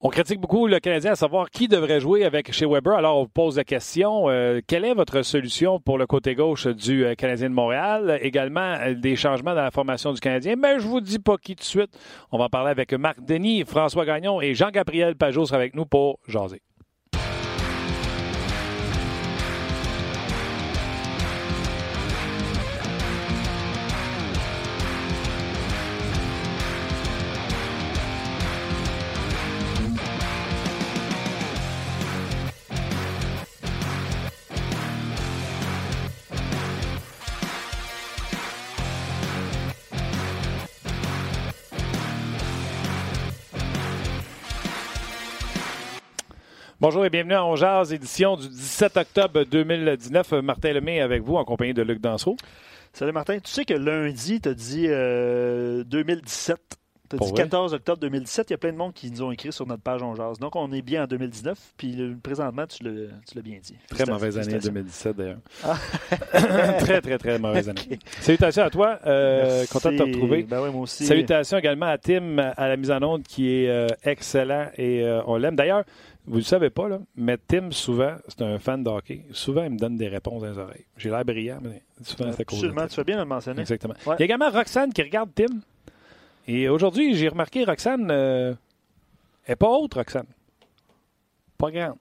On critique beaucoup le Canadien à savoir qui devrait jouer avec chez Weber. Alors, on vous pose la question, euh, quelle est votre solution pour le côté gauche du euh, Canadien de Montréal? Également, euh, des changements dans la formation du Canadien. Mais je vous dis pas qui de suite. On va parler avec Marc Denis, François Gagnon et Jean-Gabriel Pajot sera avec nous pour jaser. Bonjour et bienvenue à On édition du 17 octobre 2019. Martin Lemay avec vous en compagnie de Luc Danseau. Salut Martin. Tu sais que lundi, tu as dit 2017. Tu as dit 14 octobre 2017. Il y a plein de monde qui nous ont écrit sur notre page On Donc, on est bien en 2019. Puis présentement, tu l'as bien dit. Très mauvaise année 2017 d'ailleurs. Ah. très, très, très mauvaise année. Salutations à toi. Euh, content de te retrouver. Ben moi aussi. Salutations également à Tim à la mise en onde qui est euh, excellent et euh, on l'aime. D'ailleurs, vous ne le savez pas, là, mais Tim, souvent, c'est un fan de hockey. Souvent, il me donne des réponses dans les oreilles. J'ai l'air brillant, mais souvent, c'est Absolument, tu fais bien de le mentionner. Exactement. Il y a également Roxane qui regarde Tim. Et aujourd'hui, j'ai remarqué, Roxane euh, est pas haute, Roxane. Pas grande.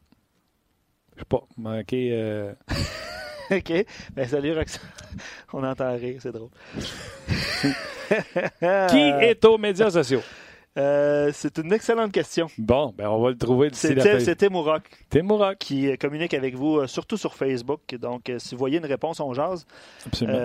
Je sais pas, manqué. Euh... OK. Ben, salut, Roxane. On entend rire, c'est drôle. qui est aux médias sociaux? Euh, c'est une excellente question. Bon, ben on va le trouver d'ici la C'était Mourac. Mourac. Qui euh, communique avec vous, euh, surtout sur Facebook. Donc, si vous voyez une réponse, on jase. Absolument.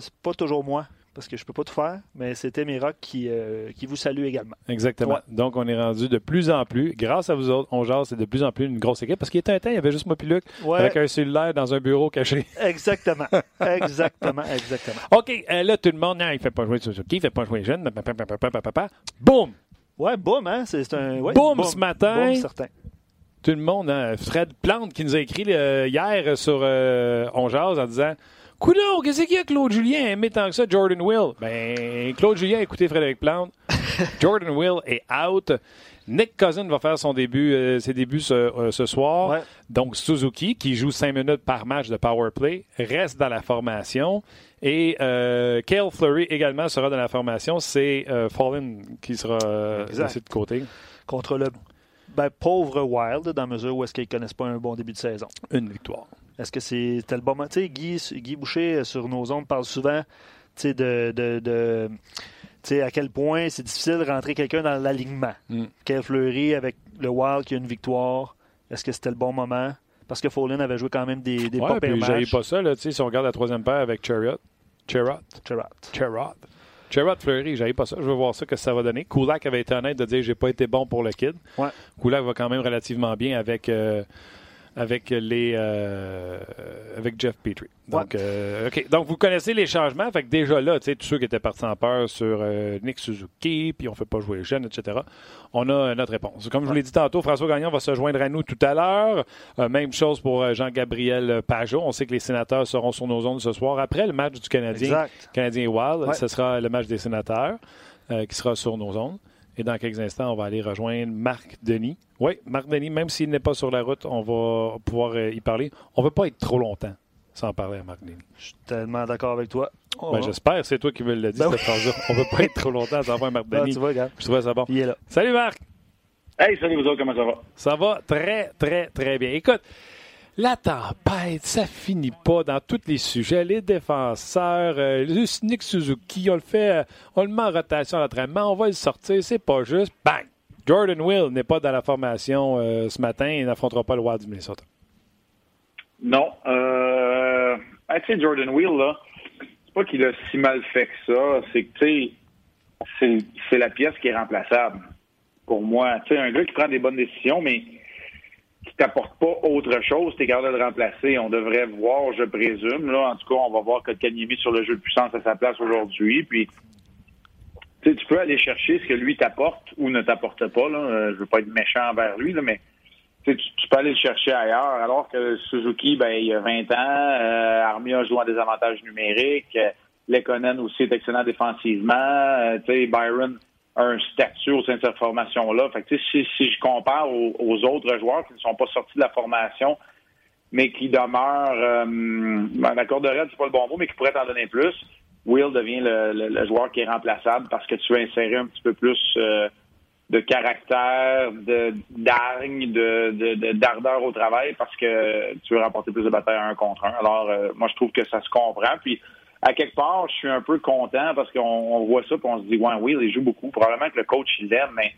c'est pas toujours moi parce que je peux pas tout faire, mais c'était Mirac qui, euh, qui vous salue également. Exactement. Donc, on est rendu de plus en plus, grâce à vous autres, on jase, c'est de plus en plus une grosse équipe, parce qu'il était un temps, il y avait juste moi puis Luc, avec un cellulaire dans un bureau caché. Exactement. exactement, exactement. OK, euh, là, tout le monde, non, il fait pas jouer Suzuki, il fait pas jouer jeune, boum! Ouais, boum, hein? C'est un... Ouais, boum, ce matin! Boum, certain tout le monde, hein? Fred Plante qui nous a écrit euh, hier sur On Jase en disant Coudon, qu'est-ce qu'il y a Claude Julien? Aimé tant que ça Jordan Will? Ben, Claude Julien a écouté Frédéric Plante. Jordan Will est out. Nick Cousin va faire son début, euh, ses débuts ce, euh, soir. Donc, Suzuki, qui joue cinq minutes par match de power play, reste dans la formation. Et euh, Kale Fleury également sera dans la formation. C'est Fallen qui sera laissé de côté. Contre le ben, pauvre Wild, dans la mesure où est-ce qu'ils ne connaissent pas un bon début de saison. Une victoire. Est-ce que c'était le bon moment? Tu sais, Guy, Guy Boucher, euh, sur nos ondes, parle souvent de, de, de à quel point c'est difficile de rentrer quelqu'un dans l'alignement. Mm. Quel Fleury avec le Wild qui a une victoire, est-ce que c'était le bon moment? Parce que Follin avait joué quand même des, des ouais, puis matchs. pas ça, là, si on regarde la troisième paire avec Chariot. Chariot. Chariot. Chariot. Chariot Fleury, j'avais pas ça. Je veux voir ça, que ça va donner. Kulak avait été honnête de dire j'ai pas été bon pour le kid. Ouais. Kulak va quand même relativement bien avec. Euh, avec les euh, avec Jeff Petrie. Donc, euh, Donc, vous connaissez les changements. Fait que déjà là, tu sais, tous ceux qui étaient partis en peur sur euh, Nick Suzuki, puis on ne fait pas jouer les jeunes, etc., on a notre réponse. Comme je vous l'ai dit tantôt, François Gagnon va se joindre à nous tout à l'heure. même chose pour Jean-Gabriel Pajot. On sait que les sénateurs seront sur nos ondes ce soir. Après le match du Canadien, Canadien Wild, ce sera le match des sénateurs qui sera sur nos ondes. Et dans quelques instants, on va aller rejoindre Marc Denis. Oui, Marc Denis, même s'il n'est pas sur la route, on va pouvoir euh, y parler. On ne veut pas être trop longtemps sans parler à Marc Denis. Je suis tellement d'accord avec toi. Ben, J'espère, c'est toi qui me l'as dit, ben cette phrase-là. On ne veut pas être trop longtemps sans voir Marc Denis. tu vois, regarde. Je trouvais ça bon. Il est là. Salut Marc! Hey, salut vous autres, comment ça va? Ça va très, très, très bien. Écoute, la tempête, ça finit pas dans tous les sujets. Les défenseurs, euh, Nick Suzuki, on le fait, euh, on le met en rotation à l'entraînement, on va le sortir, c'est pas juste. Bang! Jordan Will n'est pas dans la formation euh, ce matin et n'affrontera pas le Wild du Minnesota. Non. Euh, tu sais, Jordan Will, là, c'est pas qu'il a si mal fait que ça. C'est que, tu sais, c'est la pièce qui est remplaçable. Pour moi, tu sais, un gars qui prend des bonnes décisions, mais t'apporte pas autre chose, t'es capable de le remplacer. On devrait voir, je présume. Là, en tout cas, on va voir que Kanyemi sur le jeu de puissance à sa place aujourd'hui. Puis, tu peux aller chercher ce que lui t'apporte ou ne t'apporte pas. Là. Euh, je veux pas être méchant envers lui, mais tu, tu, peux aller le chercher ailleurs. Alors que Suzuki, ben, il y a 20 ans, euh, Armia joue en désavantage numérique. Euh, Lekonen aussi est excellent défensivement. Euh, Byron un statut au sein de cette formation-là. Fait que, si, si je compare aux, autres joueurs qui ne sont pas sortis de la formation, mais qui demeurent, euh, ben, d'accord de c'est pas le bon mot, mais qui pourraient t'en donner plus, Will devient le, joueur qui est remplaçable parce que tu veux insérer un petit peu plus euh, de caractère, de d'argne, de, d'ardeur au travail parce que tu veux remporter plus de batailles un contre un. Alors, euh, moi, je trouve que ça se comprend. Puis, à quelque part, je suis un peu content parce qu'on voit ça et on se dit, ouais, Will, il joue beaucoup. Probablement que le coach, il l'aime, mais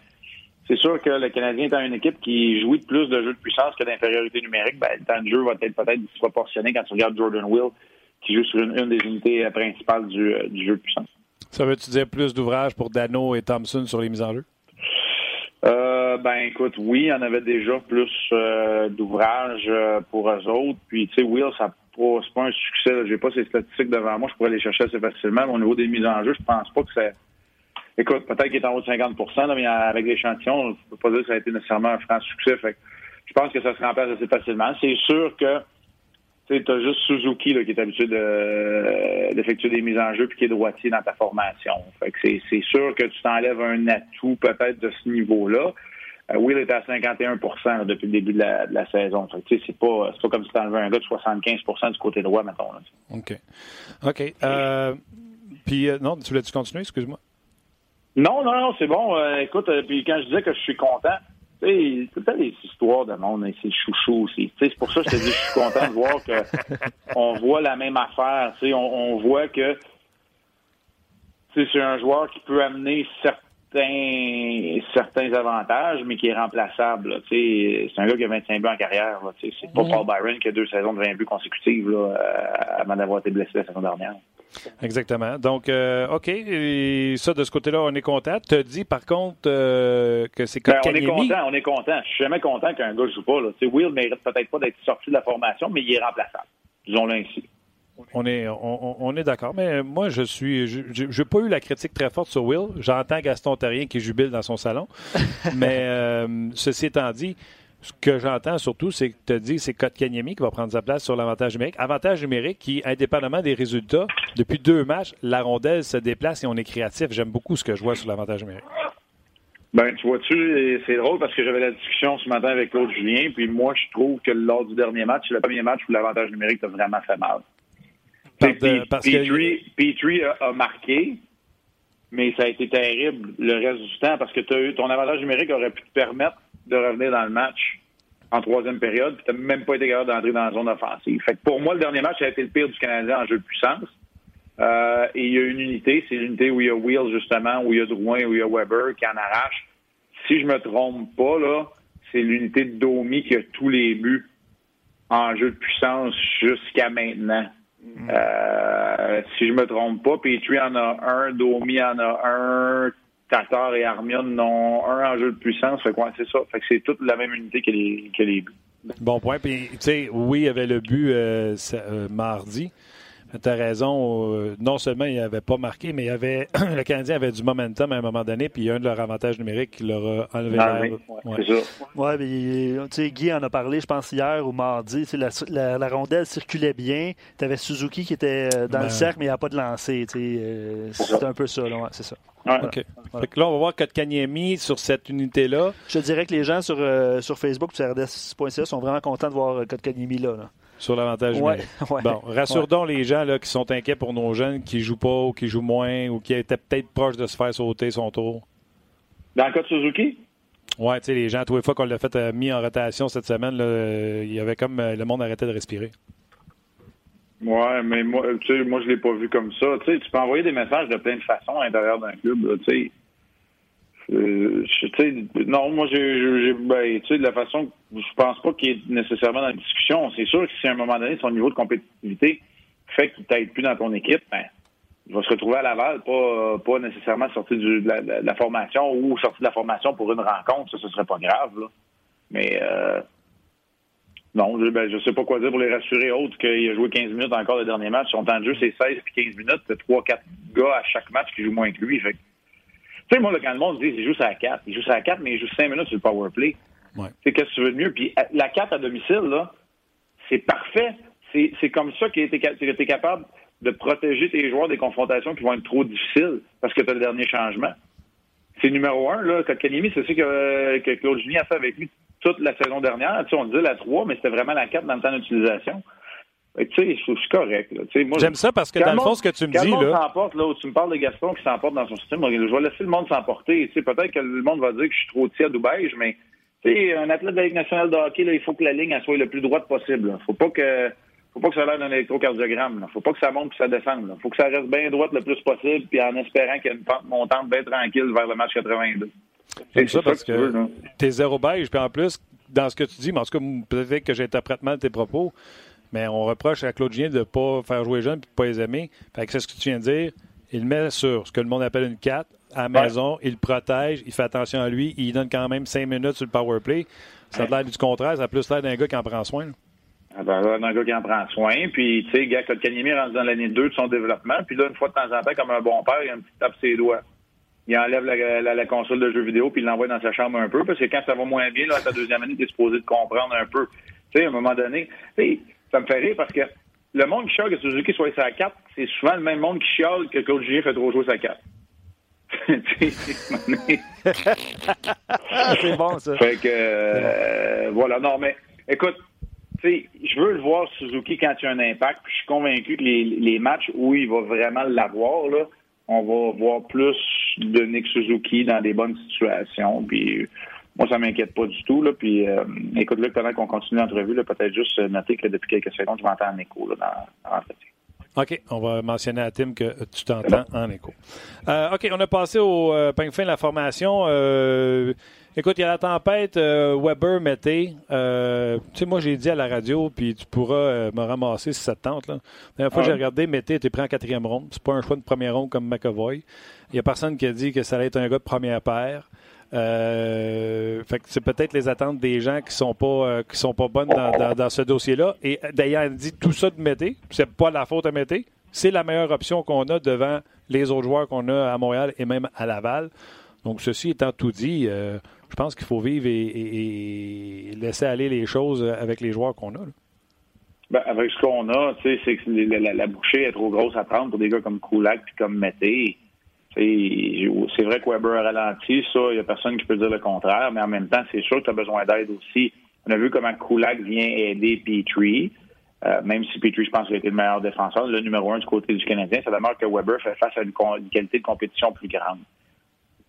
c'est sûr que le Canadien étant une équipe qui joue plus de jeux de puissance que d'infériorité numérique, ben, le temps de jeu va être peut-être disproportionné quand tu regardes Jordan Will qui joue sur une, des unités principales du, euh, du, jeu de puissance. Ça veut-tu dire plus d'ouvrages pour Dano et Thompson sur les mises en jeu? Euh, ben écoute, oui, il y en avait déjà plus euh, d'ouvrages euh, pour eux autres. Puis tu sais, Will, ça c'est pas un succès. J'ai pas ces statistiques devant moi, je pourrais les chercher assez facilement. Mais au niveau des mises en jeu, je pense pas que c'est. Écoute, peut-être qu'il est en haut de 50% mais avec l'échantillon, je peux pas dire que ça a été nécessairement un franc succès. Je pense que ça se remplace assez facilement. C'est sûr que tu as juste Suzuki là, qui est habitué d'effectuer des mises en jeu puis qui est droitier dans ta formation. Fait que c'est sûr que tu t'enlèves un atout peut-être de ce niveau-là. Euh, Will est à 51% depuis le début de la, de la saison. C'est pas, pas comme si tu enlevais un gars de 75% du côté droit, mettons. Là, OK. OK. Euh, puis, euh, non, tu voulais-tu continuer? Excuse-moi. Non, non, non, c'est bon. Euh, écoute, puis quand je disais que je suis content, c'est peut-être des histoires de monde, hein, c'est chouchou aussi. C'est pour ça que je te dis, je suis content de voir que on voit la même affaire. On, on voit que c'est un joueur qui peut amener certains certains avantages, mais qui est remplaçable. C'est un gars qui a 25 buts en carrière. C'est pas. Paul Byron qui a deux saisons de 20 buts consécutives là, avant d'avoir été blessé la saison dernière. Exactement. Donc, euh, OK. Et ça, de ce côté-là, on est content. Tu as dit, par contre, euh, que c'est ben, On est content, on est content. Je suis jamais content qu'un gars ne joue pas. Là. Will mérite peut-être pas d'être sorti de la formation, mais il est remplaçable. Disons-le ainsi. On est, on, est d'accord, mais moi, je suis. Je n'ai pas eu la critique très forte sur Will. J'entends Gaston Terrien qui jubile dans son salon. mais euh, ceci étant dit, ce que j'entends surtout, c'est que tu as dit c'est Kotkaniemi qui va prendre sa place sur l'avantage numérique. Avantage numérique qui, indépendamment des résultats, depuis deux matchs, la rondelle se déplace et on est créatif. J'aime beaucoup ce que je vois sur l'avantage numérique. Ben, tu vois-tu, c'est drôle parce que j'avais la discussion ce matin avec l'autre Julien, puis moi, je trouve que lors du dernier match, c'est le premier match où l'avantage numérique a vraiment fait mal. Petrie, a, marqué, mais ça a été terrible le reste du temps parce que as eu, ton avantage numérique aurait pu te permettre de revenir dans le match en troisième période, puis tu n'as même pas été capable d'entrer dans la zone offensive. Fait que pour moi, le dernier match a été le pire du Canadien en jeu de puissance. Euh, et il y a une unité, c'est l'unité où il y a Wheels, justement, où il y a Drouin, où il y a Weber qui en arrache. Si je me trompe pas, là, c'est l'unité de Domi qui a tous les buts en jeu de puissance jusqu'à maintenant. Euh, si je me trompe pas, Petrie en a un, Domi en a un, Tatar et Armion n'ont un enjeu de puissance. Fait quoi, c'est ça. Fait que c'est toute la même unité que les, que les buts. Bon point. Puis, tu sais, oui, il y avait le but euh, euh, mardi. Tu as raison. Euh, non seulement il n'avait pas marqué, mais il avait, le Canadien avait du momentum à un moment donné, puis il y a un de leurs avantages numériques qui leur a enlevé ah, oui. ouais. C'est ça. Oui, mais Guy en a parlé, je pense, hier ou mardi. La, la, rondelle circulait bien. Tu avais Suzuki qui était dans le ben. cercle, mais il n'y a pas de lancer. c'est un peu ça, c'est ça. OK. là, on va voir Kotkaniemi sur cette unité-là. Je dirais que les gens sur, euh, sur Facebook sur RDS.ca sont vraiment contents de voir Kotkaniemi là. là. Sur l'avantage ouais, Bon, rassure donc les gens là, qui sont inquiets pour nos jeunes qui jouent pas ou qui jouent moins ou qui étaient peut-être proches de se faire sauter son tour. Dans le cas de Suzuki? Oui, tu sais, les gens, tous les fois qu'on l'a fait euh, mis en rotation cette semaine, là, il y avait comme euh, le monde arrêtait de respirer. Ouais, mais moi, tu sais, moi, je l'ai pas vu comme ça. Tu sais, tu peux envoyer des messages de plein de façons à l'intérieur d'un club, tu sais. Euh, non, moi, j'ai, ben, tu sais, de la façon, je pense pas qu'il est nécessairement dans la discussion. C'est sûr que si à un moment donné, son niveau de compétitivité fait qu'il t'aide plus dans ton équipe, ben, il va se retrouver à Laval, pas, pas nécessairement sorti de, la, formation ou sorti de la formation pour une rencontre. Ça, ce serait pas grave, là. Mais, euh, non, je, ben, je sais pas quoi dire pour les rassurer autres qu'il a joué 15 minutes encore le dernier match. Son temps de jeu, c'est 16 puis 15 minutes. C'est 3-4 gars à chaque match qui jouent moins que lui. Tu sais, moi, quand le monde dit qu'il joue à 4, il joue à 4, mais il joue 5 minutes sur le power play. Ouais. Tu qu'est-ce que tu veux de mieux? Puis la 4 à domicile, là, c'est parfait. C'est comme ça qu'il a été capable de protéger tes joueurs des confrontations qui vont être trop difficiles parce que tu as le dernier changement. c'est numéro un. Là. Kotkaniemi, c'est ce que, que Claude Julien a fait avec lui toute la saison dernière. Tu sais, on disait la 3, mais c'était vraiment la 4 dans le temps d'utilisation. Tu sais, c'est correct. J'aime ça parce que dans le fond, ce que tu me dis. Quand le monde s'emporte, là, où tu me parles de Gaston qui s'emporte dans son système, je vais laisser le monde s'emporter. Peut-être que le monde va dire que je suis trop tiède ou beige, mais un athlète de la Ligue nationale de hockey, là, il faut que la ligne elle soit le plus droite possible. Faut pas que faut pas que ça ait l'air d'un électrocardiogramme. Là. Faut pas que ça monte puis ça descende. Là. Faut que ça reste bien droite le plus possible, puis en espérant qu'il y ait une pente montante bien tranquille vers le match 82. C'est ça, parce que, t'es zéro beige, puis en plus, dans ce que tu dis, mais en tout cas, peut-être que j'interprète mal tes propos, mais on reproche à Claude Gien de ne pas faire jouer les jeunes et de ne pas les aimer. Fait que c'est ce que tu viens de dire. Il met sur ce que le monde appelle une 4 à la maison, il le protège, il fait attention à lui, il donne quand même 5 minutes sur le power play. Ça a l'air du contraire, ça a plus l'air d'un gars qui en prend soin. Ah ben, un gars qui en prend soin. Puis, tu sais, gars, Kotkaniemi rentre dans l'année 2 de son développement. Puis là, une fois de temps en temps, comme un bon père, il a un petit tape ses doigts. Il enlève la, console de jeux vidéo puis il l'envoie dans sa chambre un peu. Parce que quand ça va moins bien, là, ta deuxième année, tu es supposé de comprendre un peu. Tu sais, à un moment donné, ça me fait rire parce que le monde qui chiale que Suzuki soit sa 4, c'est souvent le même monde qui chiale que Claude Julien fait trop jouer sa 4. c'est bon, ça. Fait que, euh, voilà. Non, mais écoute, je veux le voir Suzuki quand il y a un impact. Puis je suis convaincu que les, matchs où il va vraiment l'avoir, là, on va voir plus de Nick Suzuki dans des bonnes situations. Puis moi, ça m'inquiète pas du tout. Là. Puis euh, écoute, là, pendant qu'on continue l'entrevue, peut-être juste noter que depuis quelques secondes, je m'entends en écho là, dans, dans l'entretien. OK, on va mentionner à Tim que tu t'entends en écho. Euh, OK, on a passé au euh, fin de la formation. Euh, écoute, il y a la tempête Weber Mété. tu sais, moi, j'ai dit à la radio, puis tu pourras me ramasser si ça te tente. Là. La dernière fois que j'ai regardé, Mété était pris en quatrième ronde. C'est pas un choix de première ronde comme McAvoy. Il n'y a personne qui a dit que ça allait être un gars de première paire. Euh, fait que c'est peut-être les attentes des gens qui sont pas euh, qui sont pas bonnes dans, ce dossier-là. Et d'ailleurs, elle dit tout ça de Mété. C'est pas la faute à Mété. C'est la meilleure option qu'on a devant les autres joueurs qu'on a à Montréal et même à Laval. Donc, ceci étant tout dit, euh, je pense qu'il faut vivre et, laisser aller les choses avec les joueurs qu'on a. Ben, avec ce qu'on a, c'est que la, bouchée est trop grosse à prendre pour des gars comme Kulak et comme Mété. C'est vrai que Weber a ralenti, ça, il n'y a personne qui peut dire le contraire, mais en même temps, c'est sûr que tu as besoin d'aide aussi. On a vu comment Kulak vient aider Petrie, euh, même si Petrie, je pense, a été le meilleur défenseur, le numéro un du côté du Canadien, ça demeure que Weber fait face à une, qualité de compétition plus grande.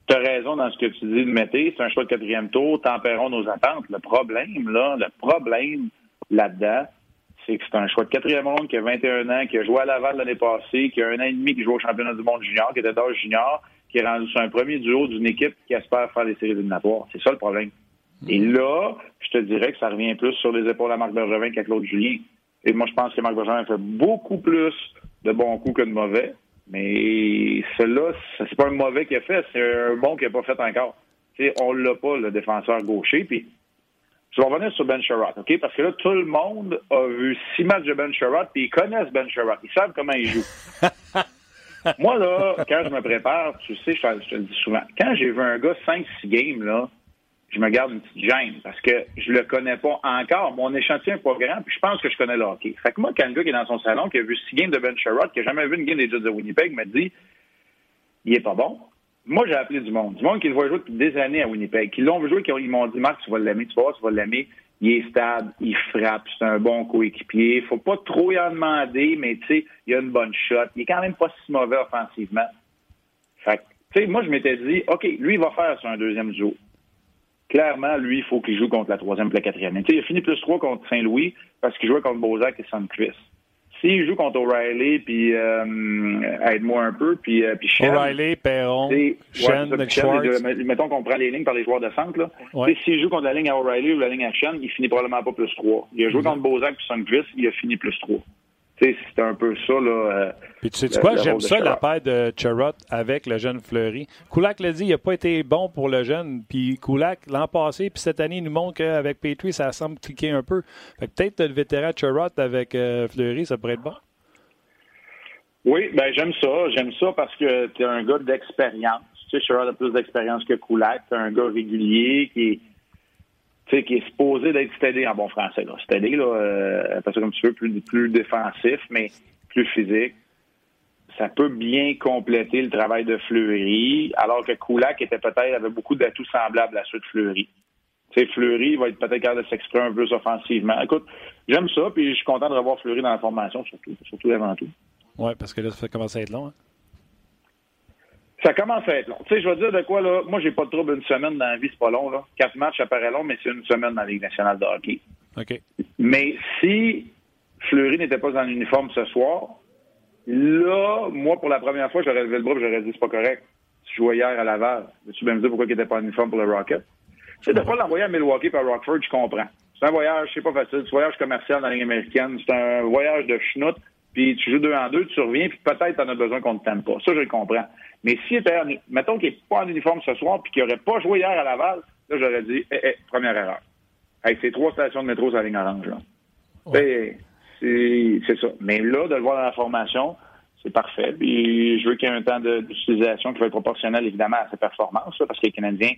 Tu as raison dans ce que tu dis de Mété, c'est un choix de quatrième tour, tempérons nos attentes. Le problème, là, le problème là-dedans, c'est que c'est un choix de quatrième ronde qui a 21 ans, qui a joué à Laval l'année passée, qui a un an et demi qui joue au championnat du monde junior, qui était d'âge junior, qui est rendu sur un premier duo d'une équipe qui espère faire les séries éliminatoires. C'est ça le problème. Mm. Et là, je te dirais que ça revient plus sur les épaules à Marc Bergevin qu'à Claude Julien. Et moi, je pense que Marc Bergevin fait beaucoup plus de bons coups que de mauvais. Mais celui-là, c'est pas un mauvais qu'il a fait, c'est un bon qu'il n'a pas fait encore. On on l'a pas, le défenseur gaucher. Puis je vais revenir sur Ben Sherrod, OK? Parce que là, tout le monde a vu six matchs de Ben Sherrod, puis ils connaissent Ben Sherrod. Ils savent comment il joue. Moi, là, quand je me prépare, tu sais, je te, le dis souvent, quand j'ai vu un gars 5-6 games, là, je me garde une petite gêne parce que je le connais pas encore. Mon échantillon n'est pas grand, puis je pense que je connais le hockey. Fait que moi, quand un gars qui est dans son salon, qui a vu six games de Ben Sherrod, qui n'a jamais vu une game des Jets de Winnipeg, me dit il est pas bon. Moi, j'ai appelé du monde. Du monde qui le voit jouer depuis des années à Winnipeg. Qui l'ont vu jouer, qui ils m'ont dit, Marc, tu vas l'aimer, tu vas tu vas l'aimer. Il est stable, il frappe, c'est un bon coéquipier. Faut pas trop y en demander, mais tu sais, il a une bonne shot. Il est quand même pas si mauvais offensivement. Fait tu sais, moi, je m'étais dit, OK, lui, il va faire sur un deuxième jour. Clairement, lui, il faut qu'il joue contre la troisième et la quatrième. Tu sais, il a fini plus trois contre Saint-Louis parce qu'il jouait contre Bozak et Sandquist. S'il joue contre O'Reilly, puis euh, aide-moi un peu, puis, euh, puis O'Reilly, Perron, Shen, Mettons qu'on prend les lignes par les joueurs de centre. Là. S'il joue contre la ligne à O'Reilly ou la ligne à Shen, il finit probablement pas plus 3. Il a joué mm-hmm. contre Bozak puis Sundqvist, il a fini plus 3 c'est un peu ça. Là, euh, Puis tu sais quoi, j'aime ça, la paire de Charrot avec le jeune Fleury. Kulak l'a dit, il n'a pas été bon pour le jeune. Puis Kulak, l'an passé, puis cette année, il nous montre qu'avec Petrie, ça semble cliquer un peu. peut-être le vétéran Charrot avec euh, Fleury, ça pourrait être bon. Oui, ben j'aime ça. J'aime ça parce que tu es un gars d'expérience. Tu sais, Charrot a plus d'expérience que Kulak. Tu es un gars régulier qui est sais, qui est supposé d'être stédé en bon français. Là. Stédé, là, euh, parce que comme tu veux, plus, plus défensif, mais plus physique. ça peut bien compléter le travail de Fleury, alors que Kulak était peut-être avait beaucoup d'atouts semblables à ceux de Fleury. Tu Fleury va être peut-être capable de s'exprimer un peu plus offensivement. Écoute, j'aime ça, puis je suis content de revoir Fleury dans la formation, surtout, surtout avant tout. Oui, parce que là, ça commence à être long. Hein? Ça commence à être long. Tu sais, je vais dire de quoi, là, moi, j'ai pas de trouble une semaine dans la vie, c'est pas long, là. Quatre matchs, ça paraît long, mais c'est une semaine dans la Ligue nationale de hockey. OK. Mais si Fleury n'était pas en uniforme ce soir, là, moi, pour la première fois, j'aurais levé le bras et j'aurais dit c'est pas correct. Tu jouais hier à Laval. Tu bien me dire pourquoi il n'était pas en uniforme pour le Rocket? Tu sais, de pas l'envoyer à Milwaukee par Rockford, je comprends. C'est un voyage, c'est pas facile. C'est un voyage commercial dans la Ligue américaine. C'est un voyage de schnout. Puis tu joues deux en deux, tu reviens, puis peut-être t'en as besoin qu'on ne t'aime pas. Ça, je le comprends. Mais si était, mettons qu'il n'est pas en uniforme ce soir, puis qu'il n'aurait pas joué hier à Laval, là, j'aurais dit, eh, eh, première erreur. Avec ces trois stations de métro sur la ligne orange, là. C'est ça. Mais là, de le voir dans la formation, c'est parfait. Puis je veux qu'il y ait un temps d'utilisation qui va être proportionnel, évidemment, à ses performances, parce que les Canadiens,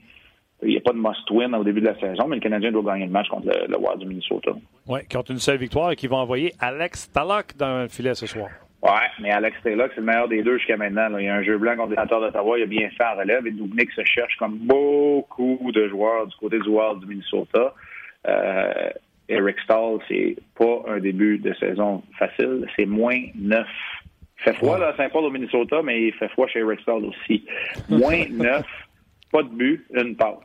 il n'y a pas de must-win au début de la saison, mais le Canadien doit gagner le match contre le, Wild du Minnesota. Oui, qui ont une seule victoire et qui vont envoyer Alex Tallock dans le filet ce soir. Oui, mais Alex Tallock, c'est le meilleur des deux jusqu'à maintenant. Il y a un jeu blanc contre les d'Ottawa, il a bien fait en relève et Dubnik se cherche comme beaucoup de joueurs du côté du Wild du Minnesota. Euh, Eric Stahl, c'est pas un début de saison facile. C'est moins 9. Il fait froid là, à Saint-Paul au Minnesota, mais il fait froid chez Eric Stahl aussi. Moins 9, pas de but, une passe.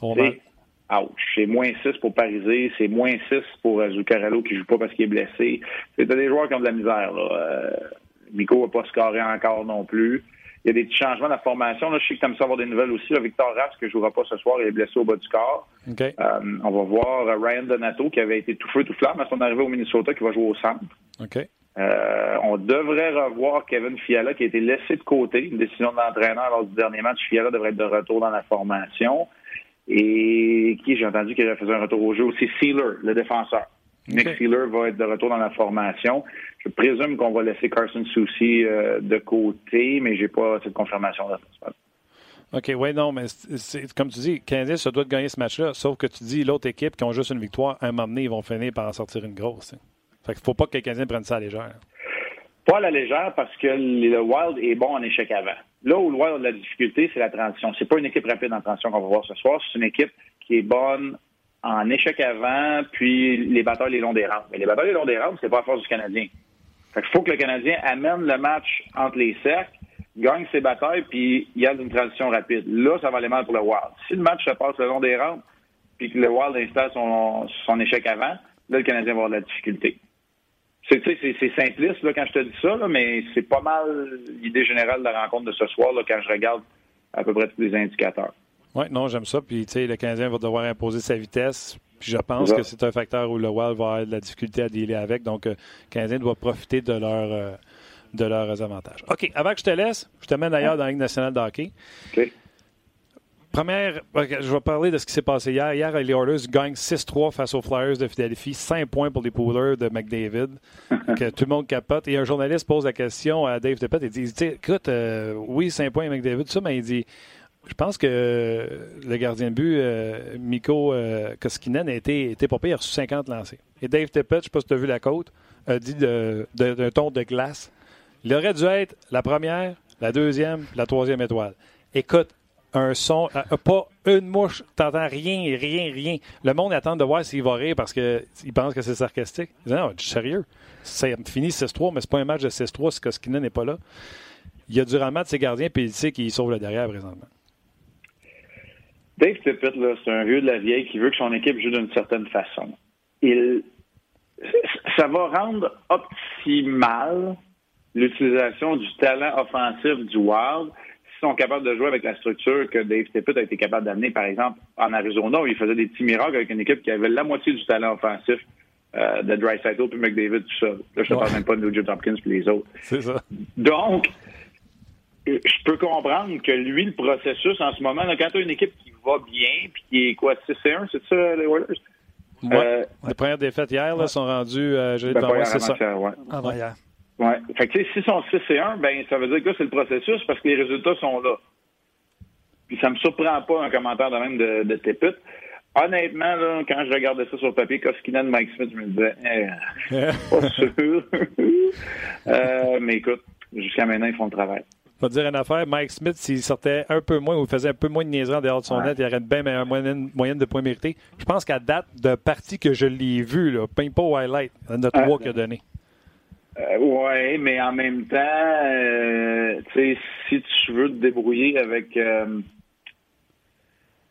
C'est ouch. C'est moins 6 pour Parisé, c'est moins 6 pour euh, Zuccarello qui joue pas parce qu'il est blessé. C'est des joueurs qui ont de la misère. Là. Euh, Miko va pas scorer encore non plus. Il y a des petits changements de la formation. Là, je sais que tu aimes ça avoir des nouvelles aussi. Victor Raps, qui ne jouera pas ce soir, il est blessé au bas du corps. Euh, on va voir Ryan Donato, qui avait été tout feu, tout flamme à son arrivée au Minnesota, qui va jouer au centre. Euh, on devrait revoir Kevin Fiala, qui a été laissé de côté. Une décision de l'entraîneur lors du dernier match. Fiala devrait être de retour dans la formation. Et qui, j'ai entendu qu'il faisait un retour au jeu aussi, Sealer, le défenseur. Nick Sealer va être de retour dans la formation. Je présume qu'on va laisser Carson Soucy euh, de côté, mais j'ai pas cette confirmation-là. OK, oui, non, mais c'est, comme tu dis, Canadien se doit de gagner ce match-là, sauf que tu dis l'autre équipe qui ont juste une victoire, à un moment donné, ils vont finir par en sortir une grosse. Fait qu'il faut pas que les Canadiens prennent ça à légère. Pas à la légère parce que le Wild est bon en échec avant. Là où le Wild a de la difficulté, c'est la transition. C'est pas une équipe rapide en transition qu'on va voir ce soir, c'est une équipe qui est bonne en échec avant, puis les batailles les longs des rampes. Mais les batailles les longs des rampes, c'est pas à force du Canadien. Fait faut que le Canadien amène le match entre les cercles, gagne ses batailles, puis il y a une transition rapide. Là, ça va aller mal pour le Wild. Si le match se passe le long des rampes, puis que le Wild installe son, son échec avant, là, le Canadien va avoir de la difficulté. C'est, c'est simpliste là, quand je te dis ça, mais c'est pas mal l'idée générale de la rencontre de ce soir là, quand je regarde à peu près tous les indicateurs. Oui, non, j'aime ça. Puis, tu sais, le Canadien va devoir imposer sa vitesse. Puis, je pense que c'est un facteur où le Wild va avoir de la difficulté à dealer avec. Donc, euh, le Canadien doit profiter de, leur, euh, de leurs avantages. OK, avant que je te laisse, je te mène d'ailleurs dans la Ligue nationale de hockey. OK. Première, je vais parler de ce qui s'est passé hier. Hier, les Oilers gagnent 6-3 face aux Flyers de Philadelphie. 5 points pour les poolers de McDavid. que tout le monde capote. Et un journaliste pose la question à Dave Tepet. Il dit, écoute, euh, oui, 5 points McDavid, ça, mais il dit, je pense que le gardien de but, euh, Mikko euh, Koskinen, a été, été pas pire, il a reçu 50 lancés. Et Dave Tippett, je ne sais pas si tu as vu la côte, a dit d'un ton de glace. Il aurait dû être la première, la deuxième, la troisième étoile. Écoute, un son, euh, pas une mouche, t'entends rien, rien, rien. Le monde attend de voir s'il va rire parce qu'il pense que c'est sarcastique. Non, je sérieux? Ça finit 6-3, mais c'est pas un match de 6-3 si Koskinen n'est pas là. Il a du rendement de ses gardiens, puis il sait qu'il sauve le derrière présentement. Dave Tippett, c'est un vieux de la vieille qui veut que son équipe joue d'une certaine façon. Il, ça va rendre optimal l'utilisation du talent offensif du Wild sont capables de jouer avec la structure que Dave Tippett a été capable d'amener, par exemple, en Arizona, où il faisait des petits miracles avec une équipe qui avait la moitié du talent offensif euh, de Dreisaitl puis McDavid, tout ça. Là, je ne te parle même pas de Nugent Hopkins puis les autres. C'est ça. Donc, je peux comprendre que lui, le processus en ce moment, quand tu as une équipe qui va bien, puis qui est quoi, 6 1, c'est ça, les Oilers? Ouais. Euh, les premières défaites hier là, sont rendues, euh, je ben, c'est ça. Ouais. Avant hier. Ouais. Fait que, s'ils sont 6 et 1, ben, ça veut dire que c'est le processus parce que les résultats sont là. Puis ça me surprend pas un commentaire de même de, de honnêtement, là, quand je regardais ça sur le papier, Koskinen, Mike Smith, je me disais, eh, pas sûr. euh, mais écoute, jusqu'à maintenant, ils font le travail. Je vais dire une affaire. Mike Smith, s'il sortait un peu moins ou faisait un peu moins de niaiserie en dehors de son net, il aurait une bien meilleure moyenne, moyenne, de points mérités. Je pense qu'à date de partie que je l'ai vu, là, pas au highlight, notre trois qu'il a donné. Euh, oui, mais en même temps, euh, tu sais, si tu veux te débrouiller avec euh,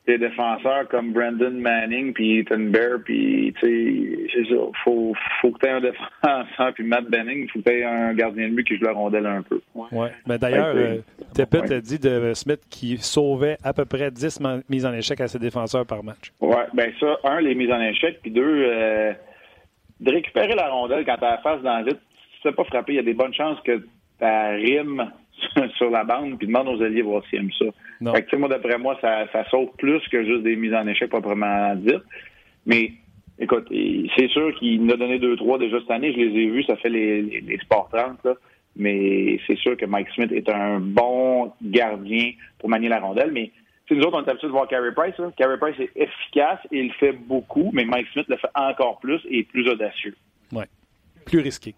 des défenseurs comme Brandon Manning puis Ethan Bear puis tu sais c'est faut faut que tu aies un défenseur puis Matt Benning faut que tu aies un gardien de but qui joue la rondelle un peu. Ouais, mais d'ailleurs euh, Tippett a dit de Smith qui sauvait à peu près 10 mises en échec à ses défenseurs par match. Ouais ben ça un les mises en échec puis deux euh, de récupérer la rondelle quand tu as la face dans le vide tu ne pas frapper il y a des bonnes chances que ta rime sur la bande puis demande aux alliés voir s'ils aiment ça. Fait que, moi, d'après moi, ça, ça saute plus que juste des mises en échec proprement dites. Mais, écoute, c'est sûr qu'il nous a donné deux, trois déjà cette année. Je les ai vus, ça fait les, les, Sport 30, là. Mais c'est sûr que Mike Smith est un bon gardien pour manier la rondelle. Mais nous autres, on est habitués de voir Carey Price. Là. Carey Price est efficace et il fait beaucoup, mais Mike Smith le fait encore plus et est plus audacieux. Oui. Plus risqué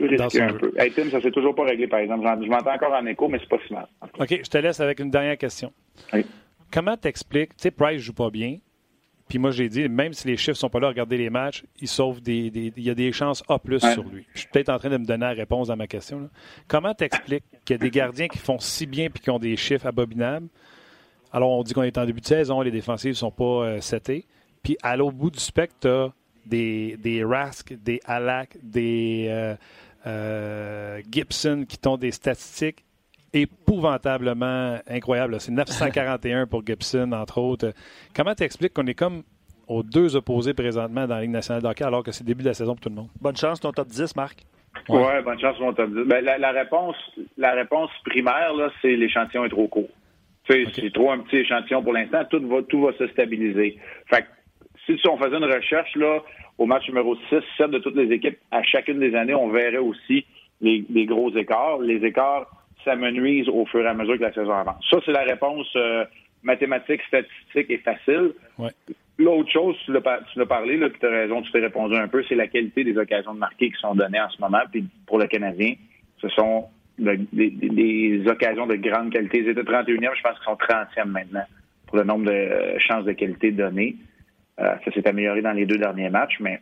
un peu. Hey, Tim, ça s'est toujours pas réglé, par exemple. Je m'entends encore en écho, mais c'est pas si mal. OK, je te laisse avec une dernière question. Oui. Comment t'expliques, tu sais, Price joue pas bien, puis moi, j'ai dit, même si les chiffres sont pas là, regardez les matchs, il sauve des, il y a des chances A plus sur lui. Je suis peut-être en train de me donner la réponse à ma question. Là. Comment t'expliques qu'il y a des gardiens qui font si bien puis qui ont des chiffres abominables? Alors, on dit qu'on est en début de saison, les défensives sont pas euh, setés. Puis à l'autre bout du spectre, des, des Rask, des Alak, des, euh, euh, Gibson qui ont des statistiques épouvantablement incroyables. C'est 941 pour Gibson, entre autres. Comment tu expliques qu'on est comme aux deux opposés présentement dans la Ligue nationale d'hockey alors que c'est le début de la saison pour tout le monde? Bonne chance ton top 10, Marc. Oui, ouais, bonne chance ton top 10. Ben, la, réponse, la réponse primaire, c'est l'échantillon est trop court. C'est trop un petit échantillon pour l'instant. Tout va, tout va se stabiliser. Fait si on faisait une recherche, là, au match numéro 6, 7 de toutes les équipes, à chacune des années, on verrait aussi les, gros écarts. Les écarts s'amenuisent au fur et à mesure que la saison avance. Ça, c'est la réponse euh, mathématique, statistique et facile. L'autre chose, tu l'as parlé, là, tu as raison, tu t'es répondu un peu, c'est la qualité des occasions de marquer qui sont données en ce moment. Puis pour le Canadien, ce sont des, occasions de grande qualité. Ils étaient 31e, je pense qu'ils sont 30e maintenant pour le nombre de euh, chances de qualité données. Euh, ça s'est amélioré dans les deux derniers matchs, mais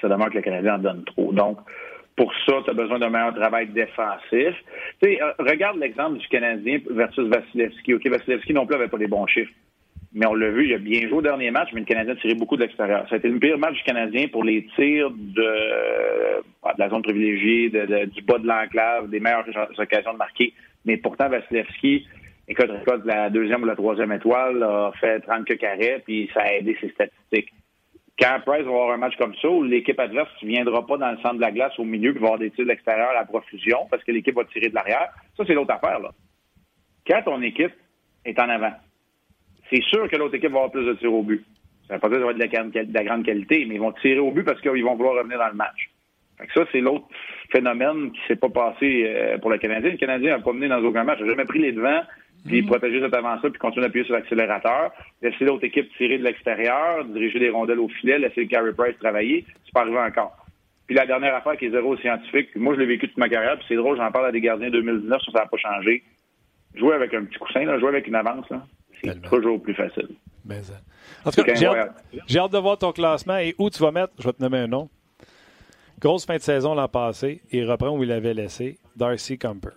ça demeure que le Canadien en donne trop. Donc, pour ça, tu as besoin d'un meilleur travail défensif. Tu sais, euh, regarde l'exemple du Canadien versus Vasilevski. OK, Vasilevski non plus n'avait pas les bons chiffres. Mais on l'a vu, il a bien joué au dernier match, mais le Canadien a tiré beaucoup de l'extérieur. Ça a été le pire match du Canadien pour les tirs de, euh, la zone privilégiée, du bas de l'enclave, des meilleures occasions de marquer. Mais pourtant, Vasilevski, Écoute, de la deuxième ou la troisième étoile a fait 30 que carrés, puis ça a aidé ses statistiques. Quand Price va avoir un match comme ça, où l'équipe adverse ne viendra pas dans le centre de la glace au milieu, puis va avoir des tirs de l'extérieur à la profusion, parce que l'équipe va tirer de l'arrière, ça, c'est l'autre affaire. Là. Quand ton équipe est en avant, c'est sûr que l'autre équipe va avoir plus de tirs au but. Ça ne veut pas dire que ça va être de la, grande qualité, mais ils vont tirer au but parce qu'ils vont vouloir revenir dans le match. ça, c'est l'autre phénomène qui s'est pas passé euh, pour le Canadien. Le Canadien n'a pas mené dans aucun match. Il n'a jamais pris les devants puis mhm. protéger cette avance-là, puis continuer d'appuyer sur l'accélérateur, laisser l'autre équipe tirer de l'extérieur, diriger des rondelles au filet, laisser le Carey Price travailler, c'est pas arrivé encore. Puis la dernière affaire qui est zéro scientifique, moi je l'ai vécu toute ma carrière, puis c'est drôle, j'en parle à des gardiens 2019, ça n'a pas changé. Jouer avec un petit coussin, là, jouer avec une avance, c'est toujours plus facile. Ben, en tout cas, j'ai hâte, de voir ton classement et où tu vas mettre, je vais te nommer un nom. Grosse fin de saison l'an passé, il reprend où il avait laissé, Darcy Camper.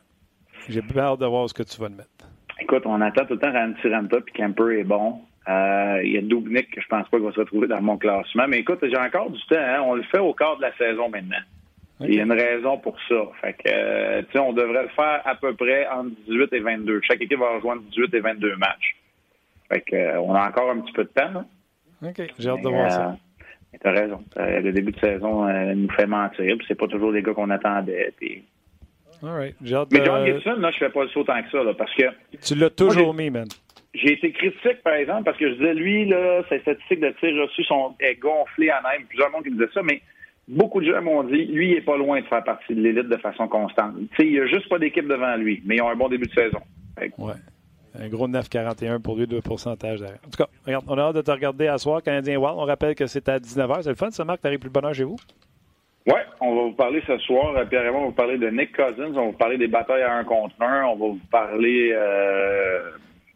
J'ai hâte de voir ce que tu vas te mettre. Écoute, on attend tout le temps Randy Ranta, puis Camper est bon. Euh, il y a Dubnik que je pense pas qu'il va se retrouver dans mon classement. Mais écoute, j'ai encore du temps. Hein. On le fait au quart de la saison maintenant. Il y a une raison pour ça. Fait que, euh, tu sais, on devrait le faire à peu près entre 18 et 22. Chaque équipe va rejoindre 18 et 22 matchs. Fait que, euh, on a encore un petit peu de temps. OK, j'ai hâte de voir ça. Tu as raison. le début de saison nous fait mentir. C'est pas toujours les gars qu'on attendait. Puis mais John Gibson, là, je fais pas le saut tant que ça, là, parce que. Tu l'as toujours mis, man. J'ai été critique, par exemple, parce que je disais, lui, là, ses statistiques de tir reçu sont gonflées en même. Plusieurs monde qui me disaient ça, mais beaucoup de gens m'ont dit, lui, il est pas loin de faire partie de l'élite de façon constante. Tu sais, il n'y a juste pas d'équipe devant lui, mais ils ont un bon début de saison. Ouais. Un gros 9,41 pour lui, 2 pourcentage derrière. En tout cas, regarde, on a hâte de te regarder à soir, Canadien Wild. On rappelle que c'est à 19h. C'est le fun, ça, Marc? T'arrives plus de bonheur chez vous? Oui, on va vous parler ce soir. Euh, Pierre-Raymond va vous parler de Nick Cousins. On va vous parler des batailles à un contre un. On va vous parler euh,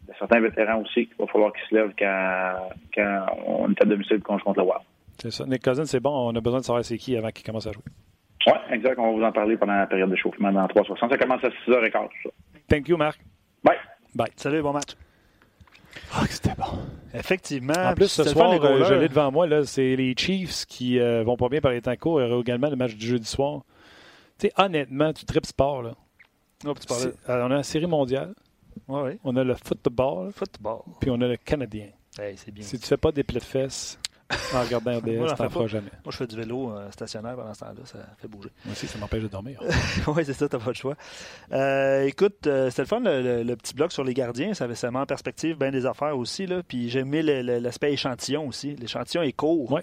de certains vétérans aussi qu'il va falloir qu'ils se lèvent quand, quand on est à domicile contre le Wild. C'est ça. Nick Cousins, c'est bon. On a besoin de savoir c'est qui avant qu'il commence à jouer. Oui, exact. On va vous en parler pendant la période d'échauffement dans 360. Ça commence à 6h15. Ça. Thank you, Marc. Bye. Bye. Salut, bon match. Ah, c'était bon. Effectivement. En plus, ce soir, euh, je l'ai devant moi, c'est les Chiefs qui euh, vont pas bien par les temps courts. Il y aura également le match du jeudi soir. Tu sais, honnêtement, tu tripes sport. Là. Oh, tu parlais... Alors, on a la série mondiale. Ouais, ouais. On a le football. Football. Puis on a le Canadien. Hey, c'est bien. Si tu fais pas des plaies de fesses en regardant RDS, t'en feras jamais. Moi, je fais du vélo euh, stationnaire pendant ce temps-là. Ça fait bouger. Moi aussi, ça m'empêche de dormir. oui, c'est ça, t'as pas le choix. Euh, écoute, euh, c'était le fun, le, le, petit bloc sur les gardiens. Ça, avait, ça met en perspective bien des affaires aussi. Là. Puis j'ai aimé l'aspect échantillon aussi. L'échantillon est court. Ouais.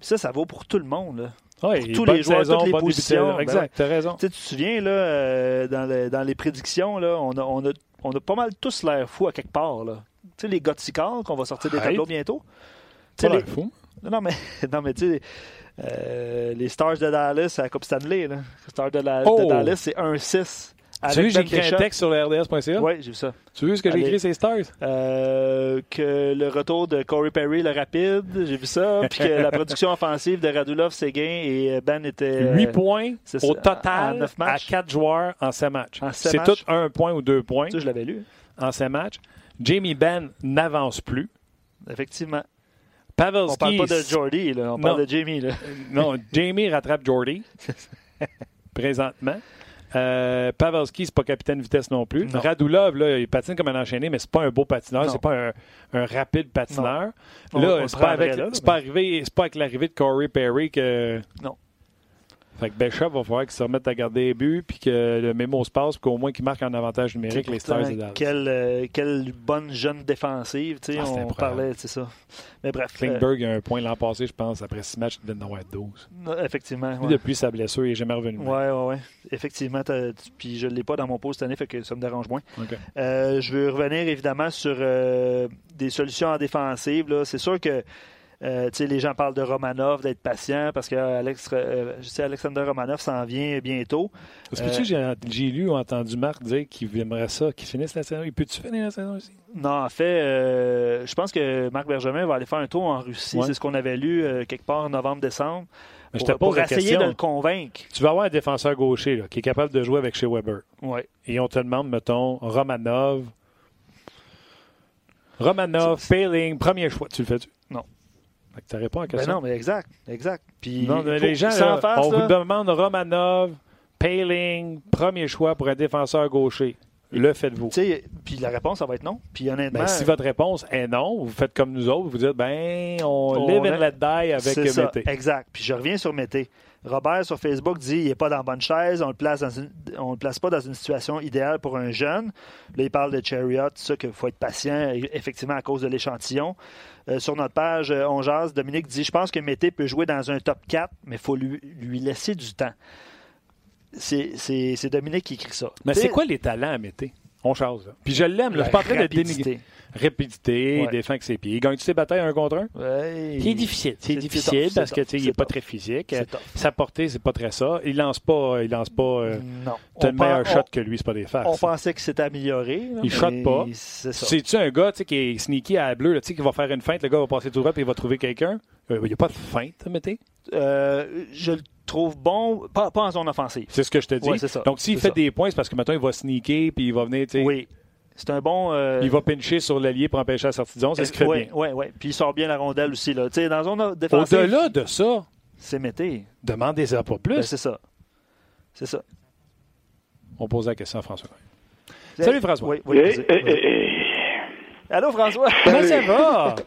Puis ça, ça vaut pour tout le monde. Là. Oui, pour tous les joueurs, saison, toutes les positions. Exact, ben, t'as raison. Tu te souviens, là, euh, dans, le, dans, les prédictions, là, on, a, on, a, on a pas mal tous l'air fou à quelque part. Là. Tu sais, les de qu'on va sortir des Arrête. tableaux bientôt. Tu les... fou. Non, mais, non, mais tu sais, euh, les Stars de Dallas à la Coupe Stanley, là. Les Stars de, la, oh. de Dallas, c'est 1-6. Tu vu, j'ai écrit un texte sur le RDS.ca? Oui, j'ai vu ça. Tu as vu ce que j'ai écrit, c'est Stars? Euh, que le retour de Corey Perry, le rapide, j'ai vu ça. Puis que la production offensive de Radulov, Séguin et Ben était. 8 points au total en neuf à matchs. 4 joueurs en 7 matchs. C'est tout un point ou deux points Ça, je l'avais lu. en 7 matchs. Jamie Benn n'avance plus. Effectivement. Pavelski. On parle pas de Jordy, là. On parle de Jamie, là. non, Jamie rattrape Jordy présentement. Euh, Pavelski, c'est pas capitaine vitesse non plus. Non. Radulov, là, il patine comme un enchaîné, mais c'est pas un beau patineur, c'est pas un, un rapide patineur. Là, c'est pas, avec, là, pas arrivé, pas avec l'arrivée de Corey Perry que. Non. Fait que Bishop va falloir qu'il se remette à garder les buts, puis que le mémo se passe, puis qu'au moins qu'il marque un avantage numérique les Stars et Dallas. Quelle, euh, quelle bonne jeune défensive, tu sais, Ah, on parlait, c'est ça. Mais bref, Klingberg a un point l'an passé, je pense, après six matchs, il devait en avoir 12. euh, effectivement. Ouais. depuis sa blessure, il n'est jamais revenu. Ouais, ouais, ouais. Effectivement, puis je ne l'ai pas dans mon poste cette année, fait que ça me dérange moins. Euh, je veux revenir évidemment sur euh, des solutions en défensive. là. C'est sûr que euh, sais, les gens parlent de Romanov, d'être patient, parce que Alex, euh, je sais, Alexander Romanov s'en vient bientôt. Est-ce que tu j'ai, j'ai lu ou entendu Marc dire qu'il aimerait ça, qu'il finisse la saison? Il peut-tu finir la saison aussi? Non, en fait, euh, je pense que Marc Bergevin va aller faire un tour en Russie. Ouais. C'est ce qu'on avait lu euh, quelque part en novembre-décembre. Mais je Pour, la essayer question. de le convaincre. Tu vas avoir un défenseur gaucher là, qui est capable de jouer avec chez Weber. Ouais. Et on te demande, mettons, Romanov. Romanov, Payling, premier choix. Tu le fais-tu? Non. Tu réponds à la Ben question. non, mais exact, exact. Puis Non, mais les gens, là, face, on là, vous demande Romanov, Payling, premier choix pour un défenseur gaucher. Le faites-vous. puis la réponse, ça va être non. Puis honnêtement, Ben, si votre réponse est non, vous faites comme nous autres, vous dites, ben, on, On live and let die avec Mété. exact. Puis je reviens sur Mété. Robert sur Facebook dit il n'est pas dans la bonne chaise, on le place dans une, on le place pas dans une situation idéale pour un jeune. Là, il parle de Chariot, tout ça qu'il faut être patient, effectivement à cause de l'échantillon. Euh, sur notre page, euh, on jase, Dominique dit je pense que Mété peut jouer dans un top 4, mais il faut lui, lui laisser du temps. C'est Dominique qui écrit ça. Mais c'est quoi les talents à Mété? On chose. Là. Puis je l'aime. là. Je suis pas en train de dénigrer. Rapidité, il Ouais. défend avec ses pieds. Il gagne ses batailles un contre un? Ouais, C'est difficile. C'est c'est difficile parce c'est que tough, tu sais, il c'est n'est pas très physique. Sa portée, c'est pas très ça. Il lance pas, il lance pas. euh, Non. T'as On le meilleur shot que lui, c'est pas des On, farces. on pensait que c'était amélioré. là, Il shot pas. C'est ça. C'est-tu un gars tu sais, qui est sneaky à la bleue, là, tu sais, qui va faire une feinte, le gars va passer tout droit et il va trouver quelqu'un? Euh, Il n'y a pas de feinte, mettez? Euh, je le trouve bon, pas, pas en zone offensive. C'est ce que je te dis. Ouais, c'est ça. Donc, s'il fait ça. des points, c'est parce que maintenant, il va sneaker puis il va venir, tu sais, Oui. C'est un bon. euh, il va pincher sur l'allié pour empêcher la sortie de zone. Ça se crée Oui, bien. oui, oui. Puis il sort bien la rondelle aussi. Là. Tu sais, dans zone défensive, Au-delà de ça, c'est mété. demandez-en pas plus. Ben, c'est ça. C'est ça. On pose la question à François. Salut, François. Oui, oui, eh. Allô, François? Comment ça va?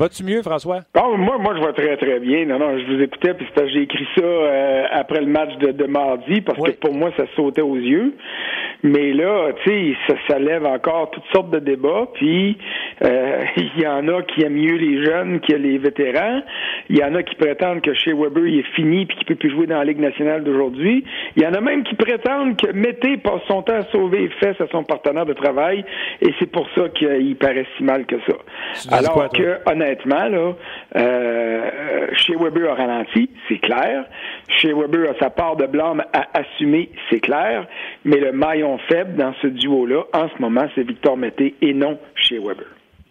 Vas-tu mieux, François? Ah, moi, moi, je vais très, très bien. Non, non, je vous écoutais, puis c'est j'ai écrit ça euh, après le match de, de mardi, parce Oui. que pour moi, ça sautait aux yeux. Mais là, tu sais, ça, ça lève encore toutes sortes de débats, puis euh, il y en a qui aiment mieux les jeunes que les vétérans. Il y en a qui prétendent que chez Weber, il est fini puis qu'il peut plus jouer dans la Ligue nationale d'aujourd'hui. Il y en a même qui prétendent que Mété passe son temps à sauver les fesses à son partenaire de travail et c'est pour ça qu'il paraît si mal que ça. Alors que, honnêtement, là, euh, chez Weber a ralenti, c'est clair. Chez Weber a sa part de blâme à assumer, c'est clair. Mais le maillon faible dans ce duo-là, en ce moment, c'est Victor Mété et non chez Weber.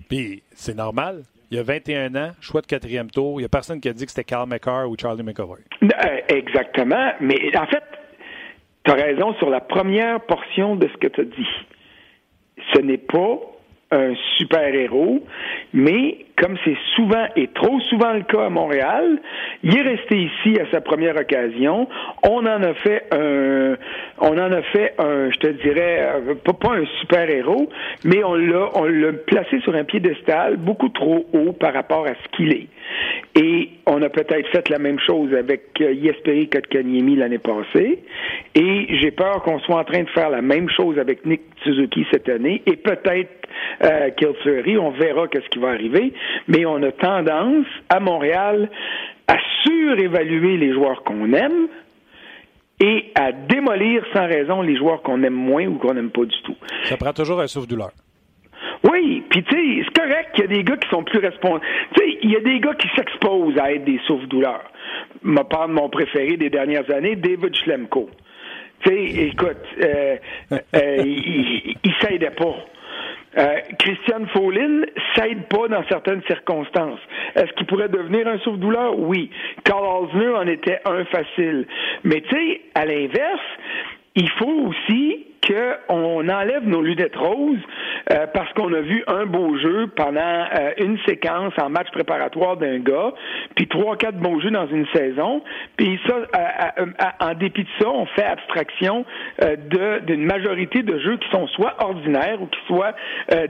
Puis, c'est normal. Il y a 21 ans, choix de quatrième tour. Il n'y a personne qui a dit que c'était Carl McCarr ou Charlie McAvoy. Euh, exactement. Mais en fait, tu as raison sur la première portion de ce que tu as dit. Ce n'est pas un super-héros, mais comme c'est souvent et trop souvent le cas à Montréal, il est resté ici à sa première occasion. On en a fait un, on en a fait un, je te dirais, euh, pas, un super-héros, mais on l'a, on l'a placé sur un piédestal beaucoup trop haut par rapport à ce qu'il est. Et on a peut-être fait la même chose avec euh, Yesperi Kotkaniemi l'année passée. Et j'ai peur qu'on soit en train de faire la même chose avec Nick Suzuki cette année et peut-être euh, On verra qu'est-ce qui va arriver. Mais on a tendance à Montréal à surévaluer les joueurs qu'on aime et à démolir sans raison les joueurs qu'on aime moins ou qu'on n'aime pas du tout. Ça prend toujours un souffle-douleur. Oui, puis tu sais, c'est correct qu'il y a des gars qui sont plus responsables. Tu sais, il y a des gars qui s'exposent à être des souffles-douleurs. Ma part de mon préféré des dernières années, David Schlemko. Tu sais, écoute, euh, euh, il, il, s'aidait pas. Euh, Christian Follin s'aide pas dans certaines circonstances. Est-ce qu'il pourrait devenir un souffle-douleur? Oui. Carl Osner en était un facile. Mais tu sais, à l'inverse, il faut aussi qu'on enlève nos lunettes roses euh, parce qu'on a vu un beau jeu pendant euh, une séquence en match préparatoire d'un gars, puis trois, quatre beaux jeux dans une saison, puis ça, euh, en dépit de ça, on fait abstraction d'une majorité de jeux qui sont soit ordinaires ou qui soient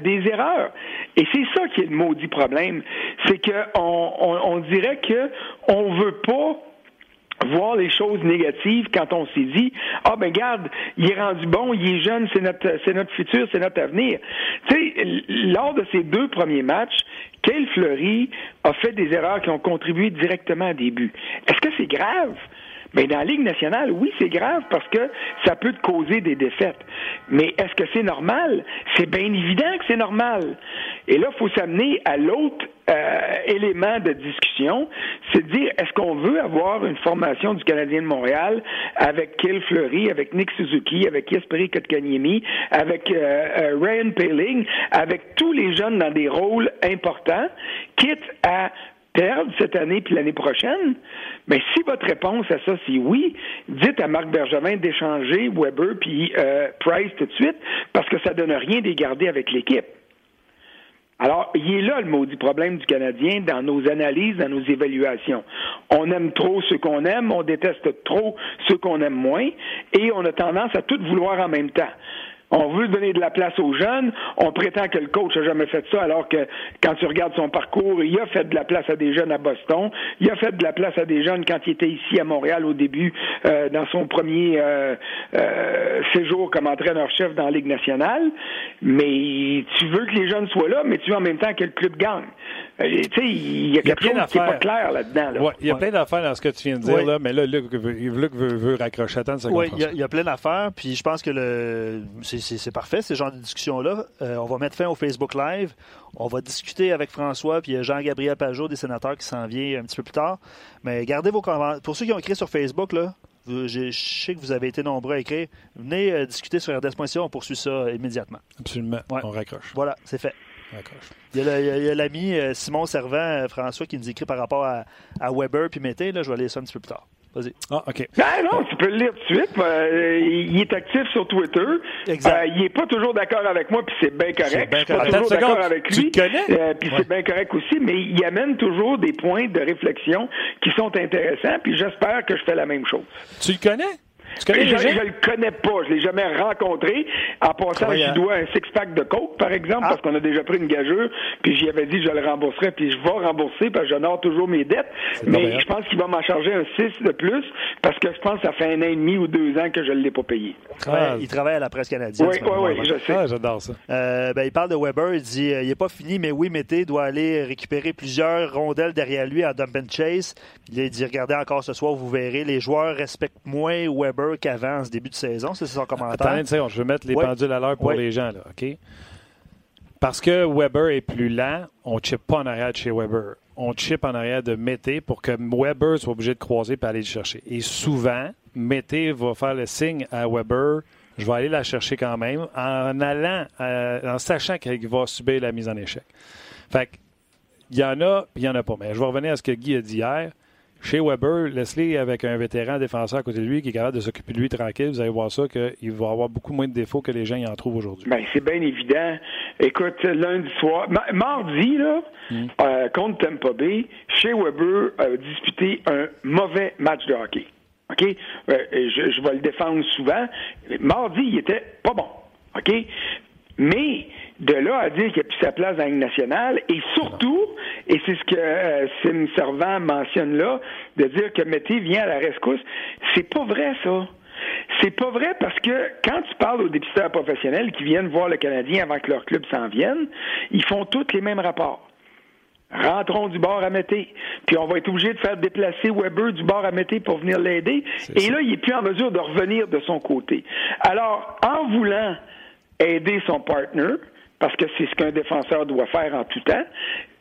des erreurs. Et c'est ça qui est le maudit problème, c'est qu'on on, on dirait que on veut pas voir les choses négatives quand on s'est dit ah ben garde il est rendu bon il est jeune c'est notre futur c'est notre avenir. Tu sais lors de ces deux premiers matchs Kale Fleury a fait des erreurs qui ont contribué directement au début est-ce que c'est grave? Mais dans la Ligue nationale, oui, c'est grave parce que ça peut te causer des défaites. Mais est-ce que c'est normal? C'est bien évident que c'est normal. Et là, il faut s'amener à l'autre euh, élément de discussion, c'est de dire est-ce qu'on veut avoir une formation du Canadien de Montréal avec Kill Fleury, avec Nick Suzuki, avec Jesperi Kotkaniemi, avec euh, euh, Ryan Paling, avec tous les jeunes dans des rôles importants, quitte à cette année puis l'année prochaine? Mais si votre réponse à ça, c'est oui, dites à Marc Bergevin d'échanger Weber puis euh, Price tout de suite parce que ça donne rien de garder avec l'équipe. Alors, il est là le maudit problème du Canadien dans nos analyses, dans nos évaluations. On aime trop ce qu'on aime, on déteste trop ce qu'on aime moins, et on a tendance à tout vouloir en même temps. On veut donner de la place aux jeunes. On prétend que le coach a jamais fait ça, alors que quand tu regardes son parcours, il a fait de la place à des jeunes à Boston. Il a fait de la place à des jeunes quand il était ici à Montréal au début, euh, dans son premier euh, euh, séjour comme entraîneur-chef dans la Ligue nationale. Mais tu veux que les jeunes soient là, mais tu veux en même temps que le club gagne. Tu sais, il y a quelque chose qui n'est pas clair là-dedans. Ouais, il y a plein d'affaires dans ce que tu viens de dire, là, mais là, Luc, Luc veut, veut, raccrocher. Attends Oui, il y, a plein d'affaires, puis je pense que le c'est parfait, ce genre de discussion-là. Euh, on va mettre fin au Facebook Live. On va discuter avec François puis Jean-Gabriel Pajot, des sénateurs, qui s'en vient un petit peu plus tard. Mais gardez vos commentaires. Pour ceux qui ont écrit sur Facebook, là, je sais que vous avez été nombreux à écrire. Venez euh, discuter sur RDS.ca, on poursuit ça immédiatement. Absolument. On raccroche. Voilà, c'est fait. Il y a l'ami euh, Simon Servant, François, qui nous écrit par rapport à, Weber puis Mété. Là, je vais aller ça un petit peu plus tard. Vas-y. Ah, OK. Ben non, tu peux le lire tout de suite. Euh, il est actif sur Twitter. Exact. Euh, il n'est pas toujours d'accord avec moi, puis c'est bien correct. Je suis pas toujours d'accord avec lui. Tu connais? Euh, puis c'est bien correct aussi, mais il amène toujours des points de réflexion qui sont intéressants, puis j'espère que je fais la même chose. Tu le connais? Je, ne le connais pas, je l'ai jamais rencontré. En passant, je dois un six-pack de coke, par exemple, ah. parce qu'on a déjà pris une gageure, puis j'y avais dit que je le rembourserais, puis je vais rembourser parce que j'honore toujours mes dettes. Mais je pense qu'il va m'en charger un 6 de plus parce que je pense que ça fait un an et demi ou deux ans que je ne l'ai pas payé. il travaille à la presse canadienne. Oui, oui, oui, je sais. Ah, j'adore ça. Euh, ben, il parle de Weber, il dit euh, il n'est pas fini, mais oui, Mété doit aller récupérer plusieurs rondelles derrière lui à dump and chase. Il dit regardez encore ce soir, vous verrez, les joueurs respectent moins Weber qu'avant en ce début de saison. C'est son commentaire. Attendez je vais mettre les pendules à l'heure pour les gens. Là, OK? Parce que Weber est plus lent, on ne chip pas en arrière de chez Weber. On chip en arrière de Mété pour que Weber soit obligé de croiser et aller le chercher. Et souvent, Mété va faire le signe à Weber je vais aller la chercher quand même en allant, euh, en sachant qu'il va subir la mise en échec. Fait il y en a, puis il n'y en a pas. Mais je vais revenir à ce que Guy a dit hier. Chez Weber, laisse-les avec un vétéran défenseur à côté de lui qui est capable de s'occuper de lui tranquille. Vous allez voir ça qu'il va avoir beaucoup moins de défauts que les gens y en trouvent aujourd'hui. Bien, c'est bien évident. Écoute, lundi soir, mardi, là, hmm. euh, contre Tampa Bay, chez Weber a disputé un mauvais match de hockey. OK? Euh, je, je vais le défendre souvent. Mardi, il était pas bon. OK? Mais de là à dire qu'il n'y a plus sa place dans la nationale, et surtout, et c'est ce que euh, Sim Servant mentionne là, de dire que Mété vient à la rescousse, c'est pas vrai ça. C'est pas vrai parce que quand tu parles aux dépisteurs professionnels qui viennent voir le Canadien avant que leur club s'en vienne, ils font tous les mêmes rapports. Rentrons du bord à Mété. Puis on va être obligé de faire déplacer Weber du bord à Mété pour venir l'aider. Et là, il n'est plus en mesure de revenir de son côté. Alors, en voulant aider son partner, parce que c'est ce qu'un défenseur doit faire en tout temps.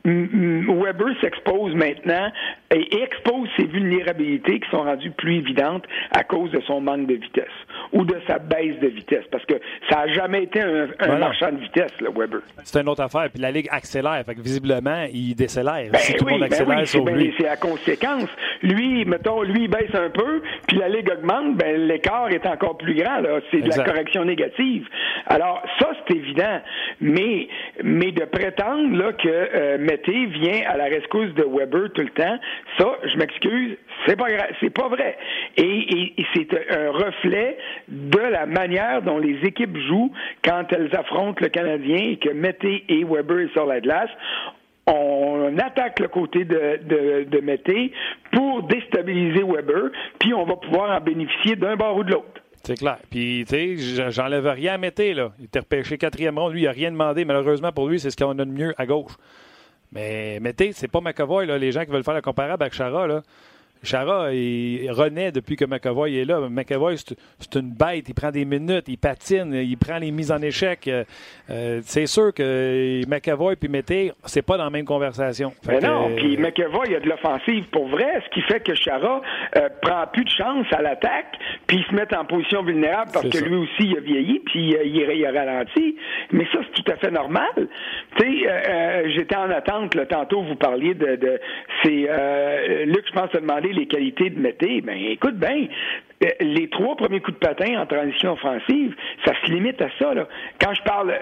Weber s'expose maintenant et expose ses vulnérabilités qui sont rendues plus évidentes à cause de son manque de vitesse ou de sa baisse de vitesse, parce que ça n'a jamais été un, marchand de vitesse, le Weber. C'est une autre affaire. Puis la Ligue accélère, fait que visiblement, il décélère. Ben tout le monde ben accélère c'est la conséquence. Lui, mettons, lui, il baisse un peu, puis la Ligue augmente, ben, l'écart est encore plus grand. C'est de la correction négative. Alors, ça, c'est évident. Mais, mais de prétendre là, que euh, Mété vient à la rescousse de Weber tout le temps, ça, je m'excuse, c'est pas pas vrai. Et, c'est un reflet de la manière dont les équipes jouent quand elles affrontent le Canadien et que Mété et Weber sur la glace on attaque le côté de, de, Mété pour déstabiliser Weber, puis on va pouvoir en bénéficier d'un bord ou de l'autre. C'est clair. Puis, tu sais, j'enlève rien à Mété, là. Il était repêché quatrième ronde. Lui, il n'a rien demandé. Malheureusement pour lui, c'est ce qu'on a de mieux à gauche. Mais Mété, c'est pas McAvoy, là. Les gens qui veulent faire le comparable avec Chara, là. Chara, il renaît depuis que McAvoy est là. McAvoy, c'est une bête. Il prend des minutes, il patine, il prend les mises en échec. Euh, euh, c'est sûr que McAvoy puis Mété, c'est pas dans la même conversation. Mais non, puis McAvoy, il a de l'offensive pour vrai, ce qui fait que Chara euh, prend plus de chance à l'attaque, puis il se met en position vulnérable parce que lui aussi, il a vieilli, puis il, a ralenti. Mais ça, c'est tout à fait normal. Tu sais, j'étais en attente, là, tantôt, vous parliez de... de c'est... Luc, je pense, a demandé les qualités de Mété, ben écoute bien, les trois premiers coups de patin en transition offensive, ça se limite à ça. Quand je parle,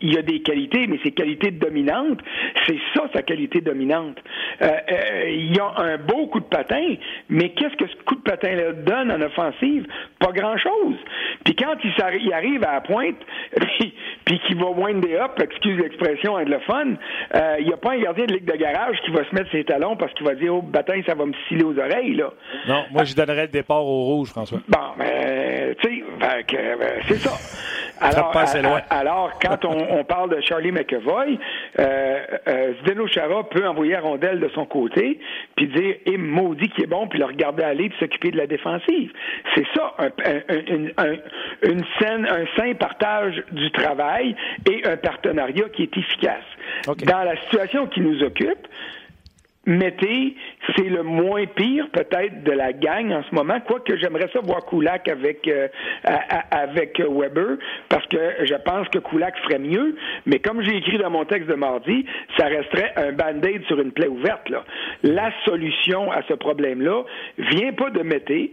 il y a des qualités, mais ces qualités dominantes, c'est ça sa qualité dominante. Euh, euh, il y a un beau coup de patin, mais qu'est-ce que ce coup de patin-là donne en offensive? Pas grand-chose. Puis quand il, arrive à la pointe, puis, qu'il va wind des up, excuse l'expression anglophone, il n'y a pas un gardien de ligue de garage qui va se mettre ses talons parce qu'il va dire, oh, patin, ça va me sciller aux oreilles. Là. Non, moi, je donnerais le départ au rouge, François. Bon, mais, tu sais, ben, c'est ça. Alors, alors, quand on, parle de Charlie McEvoy, euh, euh, Zdeno Chara peut envoyer la rondelle de son côté, puis dire « Et maudit qui est bon », puis le regarder aller, puis s'occuper de la défensive. C'est ça, un, un, une scène, un sain partage du travail et un partenariat qui est efficace. Dans la situation qui nous occupe, Mété, c'est le moins pire peut-être de la gang en ce moment, quoique j'aimerais ça voir Kulak avec euh, avec Weber, parce que je pense que Kulak ferait mieux, mais comme j'ai écrit dans mon texte de mardi, ça resterait un band-aid sur une plaie ouverte. La solution à ce problème-là vient pas de Mété,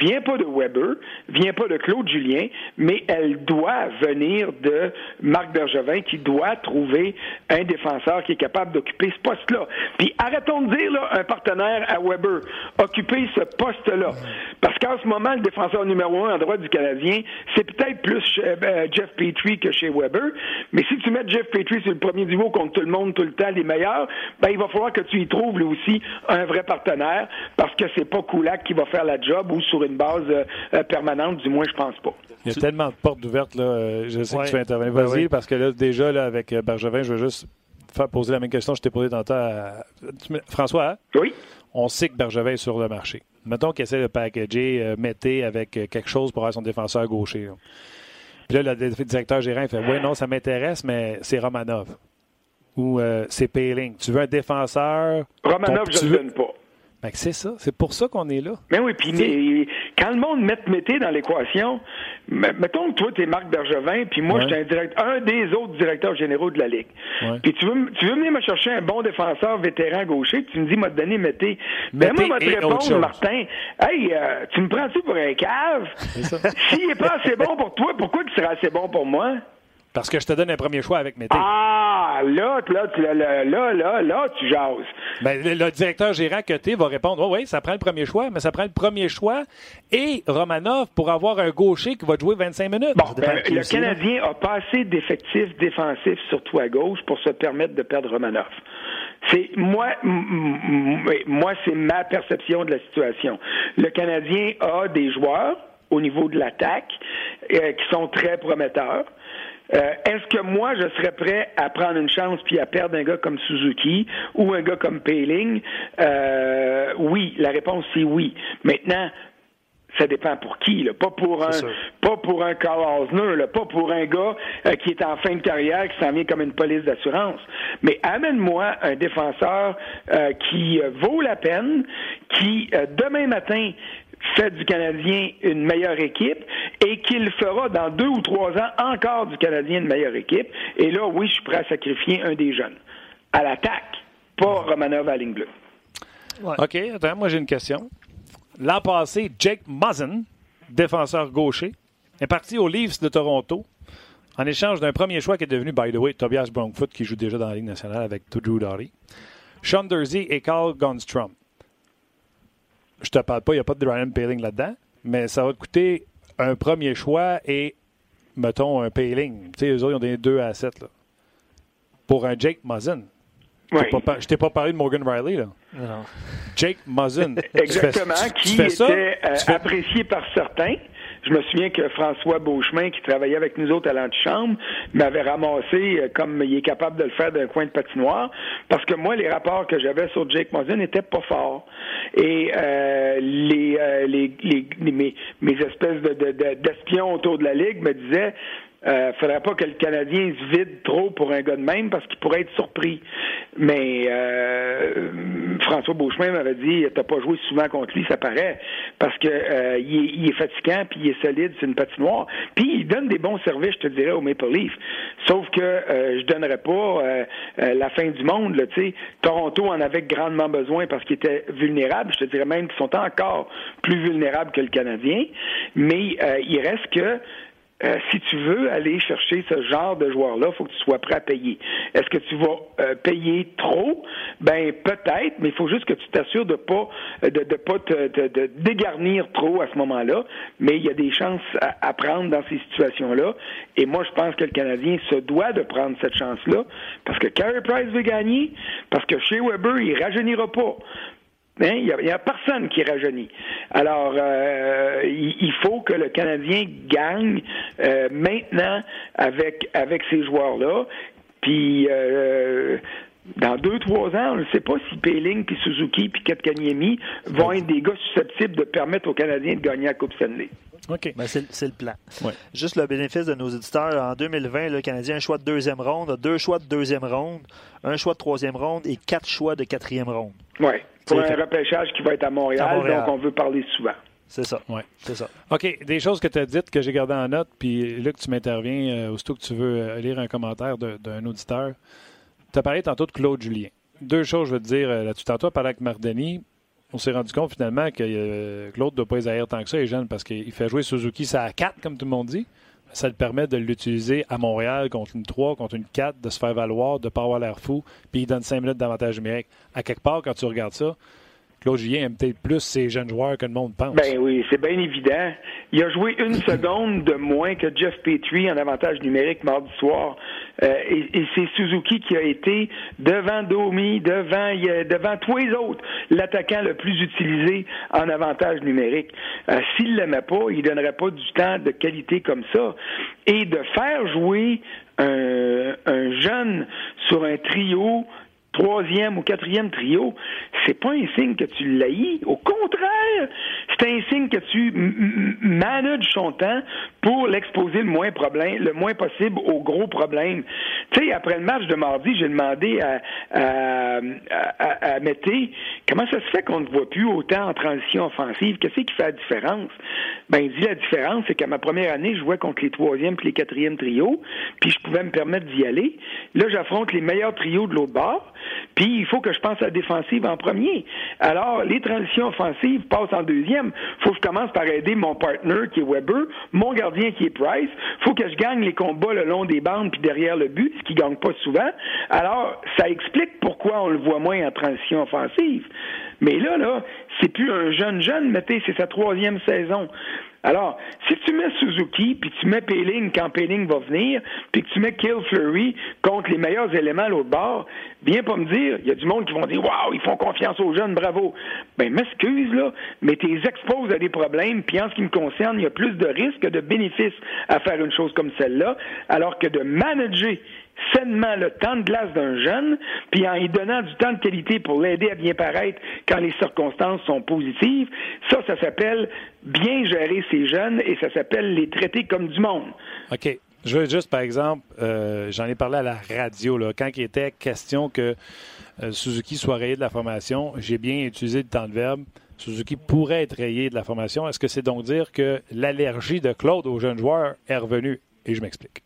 vient pas de Weber, vient pas de Claude Julien, mais elle doit venir de Marc Bergevin qui doit trouver un défenseur qui est capable d'occuper ce poste-là. Puis arrêtons de dire là, un partenaire à Weber, occuper ce poste-là. Qu'en ce moment, le défenseur numéro un en droit du Canadien, c'est peut-être plus euh, Jeff Petrie que chez Weber. Mais si tu mets Jeff Petrie sur le premier niveau contre tout le monde, tout le temps, les meilleurs, ben, il va falloir que tu y trouves, lui aussi, un vrai partenaire parce que c'est pas Kulak qui va faire la job ou sur une base euh, permanente, du moins, je pense pas. Il y a tellement de portes ouvertes, là. Je sais que tu vas intervenir. Vas-y, parce que là, déjà, là, avec Bergevin, je veux juste faire poser la même question que je t'ai posée tantôt à François. Hein? Oui. On sait que Bergevin est sur le marché. Mettons qu'il essaie de packager euh, Mété avec euh, quelque chose pour avoir son défenseur gaucher. Puis là, le directeur gérant il fait Oui, non, ça m'intéresse, mais c'est Romanov. Ou euh, c'est Payling. Tu veux un défenseur? Romanov, je ne donne pas. Ben, c'est ça. C'est pour ça qu'on est là. Mais oui, puis quand le monde met Mété dans l'équation, mettons que toi, tu es Marc Bergevin, puis moi, je suis un, direct, un des autres directeurs généraux de la Ligue. Puis tu veux, tu veux venir me chercher un bon défenseur vétéran gaucher, puis tu me dis, m'a donné Mété. Ben moi, je vais te répondre, Martin, hey, euh, tu me prends-tu pour un cave? S'il n'est pas assez bon pour toi, pourquoi il sera assez bon pour moi? Parce que je te donne un premier choix avec Mété. Ah, là, là, là, là, là, là, tu jases. Ben, le, directeur gérant tu va répondre Oui, oui, ça prend le premier choix, mais ça prend le premier choix et Romanov pour avoir un gaucher qui va jouer 25 minutes. Bon, ben, le Canadien a pas assez d'effectifs défensifs, surtout à gauche, pour se permettre de perdre Romanov. C'est moi, moi, c'est ma perception de la situation. Le Canadien a des joueurs au niveau de l'attaque euh, qui sont très prometteurs. Euh, est-ce que moi, je serais prêt à prendre une chance puis à perdre un gars comme Suzuki ou un gars comme Payling? Euh, oui, la réponse c'est oui. Maintenant, ça dépend pour qui, là. Pas pour un, pas pour un Carl Osner, là. Pas pour un gars euh, qui est en fin de carrière, qui s'en vient comme une police d'assurance. Mais amène-moi un défenseur qui vaut la peine, qui demain matin fait du Canadien une meilleure équipe et qu'il fera dans deux ou trois ans encore du Canadien une meilleure équipe. Et là, oui, je suis prêt à sacrifier un des jeunes. À l'attaque, pas Romanov à ligne bleue. OK, attends, moi j'ai une question. L'an passé, Jake Muzzin, défenseur gaucher, est parti aux Leafs de Toronto en échange d'un premier choix qui est devenu, by the way, Tobias Bronkfoot, qui joue déjà dans la Ligue nationale avec Drew Doughty, Sean Dursey et Carl Gunstrom je te parle pas, il n'y a pas de Ryan Paling là-dedans, mais ça va te coûter un premier choix et, mettons, un Paling. Tu sais, eux autres, ils ont donné 2 à 7. Là. Pour un Jake Muzzin. Oui. Je t'ai pas parlé de Morgan Riley, là. Non. Jake Muzzin. Exactement, qui était euh, apprécié par certains. Je me souviens que François Beauchemin, qui travaillait avec nous autres à l'antichambre, m'avait ramassé euh, comme il est capable de le faire d'un coin de patinoire, parce que moi, les rapports que j'avais sur Jake Mosin n'étaient pas forts. Et euh, les, euh, les, les, mes, espèces d'espions de, autour de la Ligue me disaient euh, faudrait pas que le Canadien se vide trop pour un gars de même parce qu'il pourrait être surpris. Mais euh, François Beauchemin m'avait dit t'as pas joué souvent contre lui, ça paraît, parce que euh, il, est, fatigant puis il est solide, c'est une patinoire. Puis il donne des bons services, je te dirais, au Maple Leaf. Sauf que euh, je donnerais pas euh, la fin du monde. Là, Toronto en avait grandement besoin parce qu'il était vulnérable. Je te dirais même qu'ils sont encore plus vulnérables que le Canadien. Mais il reste que euh, si tu veux aller chercher ce genre de joueur-là, il faut que tu sois prêt à payer. Est-ce que tu vas euh, payer trop? Ben peut-être, mais il faut juste que tu t'assures de pas de, de pas te, dégarnir trop à ce moment-là. Mais il y a des chances à, prendre dans ces situations-là. Et moi, je pense que le Canadien se doit de prendre cette chance-là parce que Carey Price veut gagner, parce que chez Weber, il rajeunira pas. Hein? Il n'y a, personne qui rajeunit. Alors, euh, il, faut que le Canadien gagne euh, maintenant avec, avec ces joueurs-là. Puis, euh, dans deux, trois ans, on ne sait pas si Payling, puis Suzuki, puis Katkaniemi vont être des gars susceptibles de permettre aux Canadiens de gagner la Coupe Stanley. OK. Ben, c'est le plan. Juste le bénéfice de nos éditeurs, en 2020, le Canadien a un choix de deuxième ronde, deux choix de deuxième ronde, un choix de troisième ronde et quatre choix de quatrième ronde. Oui, pour un repêchage qui va être à Montréal, donc on veut parler souvent. C'est ça. Ouais. C'est ça. OK. Des choses que tu as dites que j'ai gardées en note, puis là que tu m'interviens, euh, aussitôt que tu veux euh, lire un commentaire d'un auditeur. Tu as parlé tantôt de Claude Julien. Deux choses, je veux te dire euh, là-dessus. Tantôt, tu avec Mardeni on s'est rendu compte finalement que euh, Claude ne doit pas les tant que ça, les jeunes, parce qu'il fait jouer Suzuki ça à 4, comme tout le monde dit. Ça le permet de l'utiliser à Montréal contre une 3, contre une 4, de se faire valoir, de ne pas avoir l'air fou, puis il donne 5 minutes d'avantage numérique. À quelque part, quand tu regardes ça, Claude Julien aime peut-être plus ses jeunes joueurs que le monde pense. Ben oui, c'est bien évident. Il a joué une seconde de moins que Jeff Petrie en avantage numérique mardi soir. Euh, et, c'est Suzuki qui a été devant Domi, devant, devant tous les autres, l'attaquant le plus utilisé en avantage numérique. Euh, S'il l'aimait pas, il donnerait pas du temps de qualité comme ça. Et de faire jouer un, un jeune sur un trio troisième ou quatrième trio, c'est pas un signe que tu l'haïs. Au contraire, c'est un signe que tu manages son temps pour l'exposer le moins problème, le moins possible aux gros problèmes. Tu sais, après le match de mardi, j'ai demandé à, à, à, à Mété, comment ça se fait qu'on ne voit plus autant en transition offensive? Qu'est-ce qui fait la différence? Ben, il dit la différence, c'est qu'à ma première année, je jouais contre les troisièmes et les quatrièmes trios, puis je pouvais me permettre d'y aller. Là, j'affronte les meilleurs trios de l'autre bord, puis il faut que je pense à la défensive en premier. Alors, les transitions offensives passent en deuxième. faut que je commence par aider mon partner qui est Weber, mon gardien qui est Price. faut que je gagne les combats le long des bandes puis derrière le but, ce qui gagne pas souvent. Alors, ça explique pourquoi on le voit moins en transition offensive. Mais là, là, c'est plus un jeune jeune, mettez, c'est sa troisième saison. Alors, si tu mets Suzuki, puis tu mets Payling quand Payling va venir, puis que tu mets Kill Flurry contre les meilleurs éléments à l'autre bord, viens pas me dire, il y a du monde qui vont dire Waouh, ils font confiance aux jeunes, bravo. Ben, m'excuse, là, mais tu les exposes à des problèmes, puis en ce qui me concerne, il y a plus de risques que de bénéfices à faire une chose comme celle-là, alors que de manager sainement le temps de glace d'un jeune, puis en lui donnant du temps de qualité pour l'aider à bien paraître quand les circonstances sont positives, ça, ça s'appelle bien gérer ces jeunes et ça s'appelle les traiter comme du monde. OK. Je veux juste, par exemple, euh, j'en ai parlé à la radio, là, quand il était question que euh, Suzuki soit rayé de la formation, j'ai bien utilisé le temps de verbe. Suzuki pourrait être rayé de la formation. Est-ce que c'est donc dire que l'allergie de Claude aux jeunes joueurs est revenue? Et je m'explique.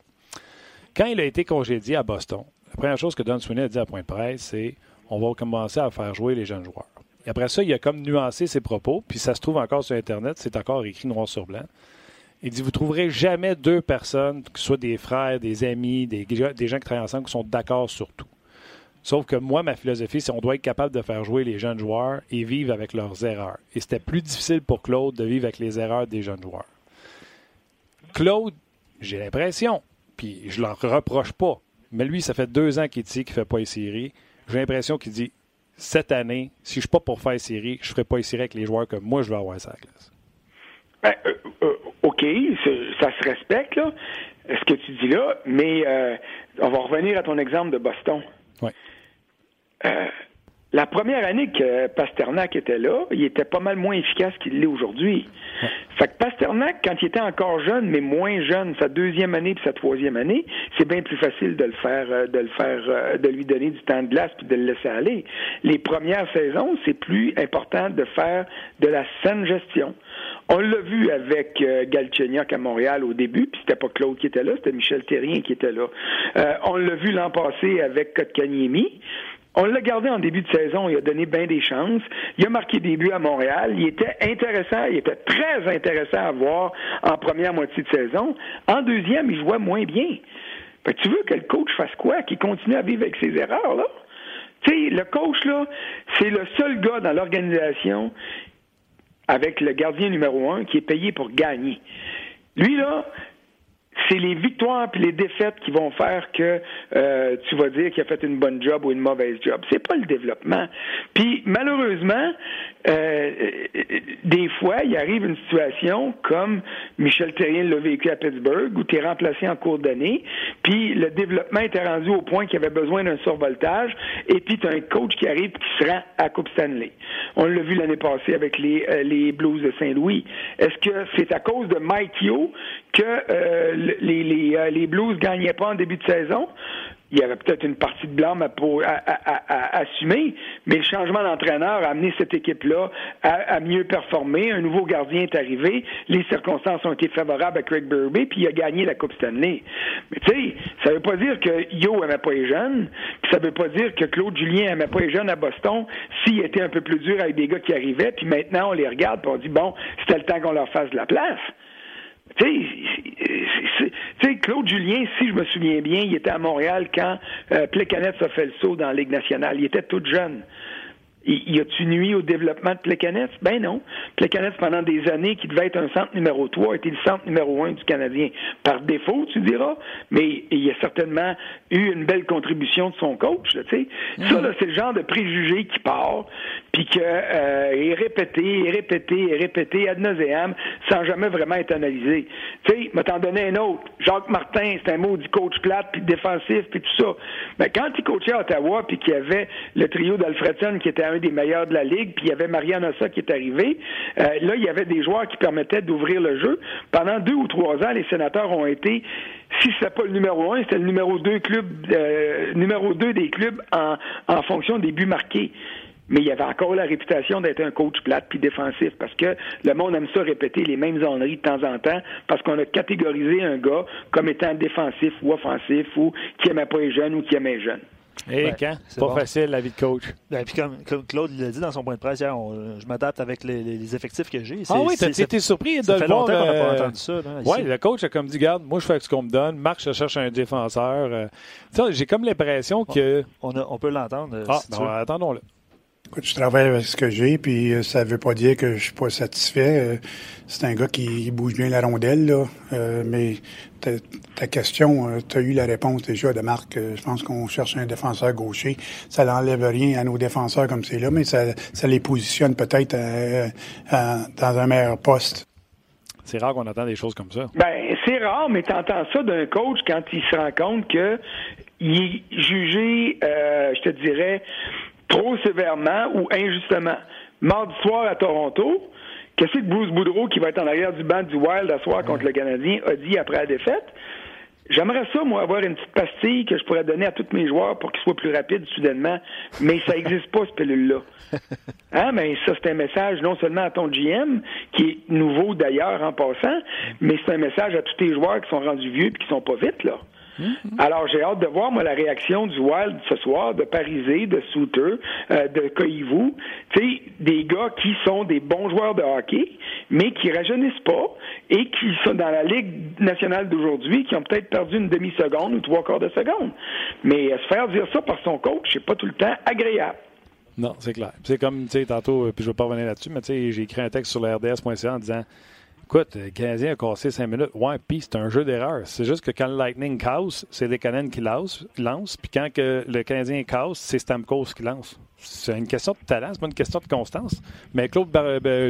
Quand il a été congédié à Boston, la première chose que Don Sweeney a dit à point de presse, c'est on va commencer à faire jouer les jeunes joueurs. Et après ça, il a comme nuancé ses propos, puis ça se trouve encore sur Internet, c'est encore écrit noir sur blanc. Il dit Vous trouverez jamais deux personnes, que ce soit des frères, des amis, des, des gens qui travaillent ensemble, qui sont d'accord sur tout. Sauf que moi, ma philosophie, c'est qu'on doit être capable de faire jouer les jeunes joueurs et vivre avec leurs erreurs. Et c'était plus difficile pour Claude de vivre avec les erreurs des jeunes joueurs. Claude, j'ai l'impression, puis je leur reproche pas. Mais lui, ça fait deux ans qu'il dit qu'il ne fait pas les séries. J'ai l'impression qu'il dit cette année, si je ne suis pas pour faire les séries, je ne ferai pas les séries avec les joueurs comme moi, je veux avoir ça classe. Ben, euh, euh, OK, ça se respecte, là, ce que tu dis là, mais euh, on va revenir à ton exemple de Boston. Oui. La première année que Pasternak était là, il était pas mal moins efficace qu'il l'est aujourd'hui. Fait que Pasternak, quand il était encore jeune, mais moins jeune, sa deuxième année puis sa troisième année, c'est bien plus facile de le faire, euh, de le faire, euh, de lui donner du temps de glace puis de le laisser aller. Les premières saisons, c'est plus important de faire de la saine gestion. On l'a vu avec euh, Galchenyuk à Montréal au début, puis c'était pas Claude qui était là, c'était Michel Terrien qui était là. on l'a vu l'an passé avec Kotkaniemi. On l'a gardé en début de saison, il a donné bien des chances. Il a marqué des buts à Montréal. Il était intéressant, il était très intéressant à voir en première moitié de saison. En deuxième, il jouait moins bien. tu veux que le coach fasse quoi? Qu'il continue à vivre avec ses erreurs, là? Tu sais, le coach, là, c'est le seul gars dans l'organisation avec le gardien numéro un qui est payé pour gagner. Lui, là, c'est les victoires puis les défaites qui vont faire que euh, tu vas dire qu'il a fait une bonne job ou une mauvaise job. C'est pas le développement. Puis malheureusement, euh, des fois, il arrive une situation comme Michel Terrien l'a vécu à Pittsburgh, où tu es remplacé en cours d'année, puis le développement était rendu au point qu'il avait besoin d'un survoltage, et puis tu as un coach qui arrive qui se rend à Coupe Stanley. On l'a vu l'année passée avec les, euh, les Blues de Saint-Louis. Est-ce que c'est à cause de Mike Yo que euh, euh, les Blues gagnaient pas en début de saison? il y avait peut-être une partie de blâme à, à, assumer, mais le changement d'entraîneur a amené cette équipe-là à, mieux performer. Un nouveau gardien est arrivé, les circonstances ont été favorables à Craig Burby, puis il a gagné la Coupe Stanley. Mais tu sais, ça veut pas dire que Yo aimait pas les jeunes, puis ça veut pas dire que Claude Julien aimait pas les jeunes à Boston s'il était un peu plus dur avec des gars qui arrivaient, puis maintenant on les regarde, puis on dit bon, c'était le temps qu'on leur fasse de la place. Tu sais, Claude Julien, si je me souviens bien, il était à Montréal quand euh, Plecanet a fait le saut dans la Ligue nationale. Il était tout jeune. Y a-tu nuit au développement de Plekanec? Ben non. Plekanec, pendant des années, qui devait être un centre numéro 3, était le centre numéro 1 du Canadien. Par défaut, tu diras, mais il a certainement eu une belle contribution de son coach. Là, sais. Ça, là, c'est le genre de préjugé qui part, puis que euh, est répété, est répété, est répété ad nauseam, sans jamais vraiment être analysé. Tu sais, m'a t'en donné un autre. Jacques Martin, c'est un mot du coach plate, puis défensif, puis tout ça. Mais quand il coachait à Ottawa, puis qu'il y avait le trio d'Alfredson qui était un des meilleurs de la ligue, puis il y avait Marianne Ossa qui est arrivé, euh, là, il y avait des joueurs qui permettaient d'ouvrir le jeu. Pendant deux ou trois ans, les sénateurs ont été si c'était pas le numéro un, c'était le numéro deux club, euh, numéro deux des clubs en, en fonction des buts marqués mais il y avait encore la réputation d'être un coach plate puis défensif parce que le monde aime ça répéter les mêmes enneries de temps en temps parce qu'on a catégorisé un gars comme étant défensif ou offensif ou qui aimait pas les jeunes ou qui aimait les jeunes. Et quand? Pas facile, la vie de coach. Ben, puis comme, Claude l'a dit dans son point de presse hier, je m'adapte avec les, effectifs que j'ai. Ah oui, t'as été surpris de ça fait longtemps qu'on n'a pas euh, entendu ça. Oui, le coach a comme dit, garde, moi je fais ce qu'on me donne. Marc, je cherche un défenseur. Euh. j'ai comme l'impression que... On, on, peut l'entendre. Ah, ben, attendons-le. Écoute, je travaille avec ce que j'ai, puis euh, ça veut pas dire que je suis pas satisfait. Euh, c'est un gars qui bouge bien la rondelle, là. Euh, mais ta, question, tu as eu la réponse déjà de Marc. je pense qu'on cherche un défenseur gaucher. Ça n'enlève rien à nos défenseurs comme c'est là, mais ça, ça les positionne peut-être dans un meilleur poste. C'est rare qu'on entend des choses comme ça. Ben, c'est rare, mais tu entends ça d'un coach quand il se rend compte que il est jugé, je te dirais, trop sévèrement ou injustement. Mardi soir à Toronto, qu'est-ce que Bruce Boudreau, qui va être en arrière du banc du Wild à soir contre le Canadien, a dit après la défaite? J'aimerais ça, moi, avoir une petite pastille que je pourrais donner à tous mes joueurs pour qu'ils soient plus rapides soudainement, mais ça n'existe pas, ce pilule-là. Hein, mais ça, c'est un message non seulement à ton GM, qui est nouveau d'ailleurs en passant, mais c'est un message à tous tes joueurs qui sont rendus vieux et qui sont pas vite, là. Mm-hmm. Alors, j'ai hâte de voir, moi, la réaction du Wild ce soir, de Parisé, de Souter, euh, de Koivu. Tu sais, des gars qui sont des bons joueurs de hockey, mais qui rajeunissent pas et qui sont dans la Ligue nationale d'aujourd'hui, qui ont peut-être perdu une demi-seconde ou trois quarts de seconde. Mais se faire dire ça par son coach, c'est pas tout le temps agréable. Non, c'est clair. C'est comme, tu sais, tantôt, euh, puis je vais pas revenir là-dessus, mais tu sais, j'ai écrit un texte sur le RDS.ca en disant Écoute, le Canadien a cassé cinq minutes. Ouais, puis c'est un jeu d'erreur. C'est juste que quand le Lightning casse, c'est les Canadiens qui lancent. Puis quand le Canadien casse, c'est Stamkos qui lance. C'est une question de talent, c'est pas une question de constance. Mais Claude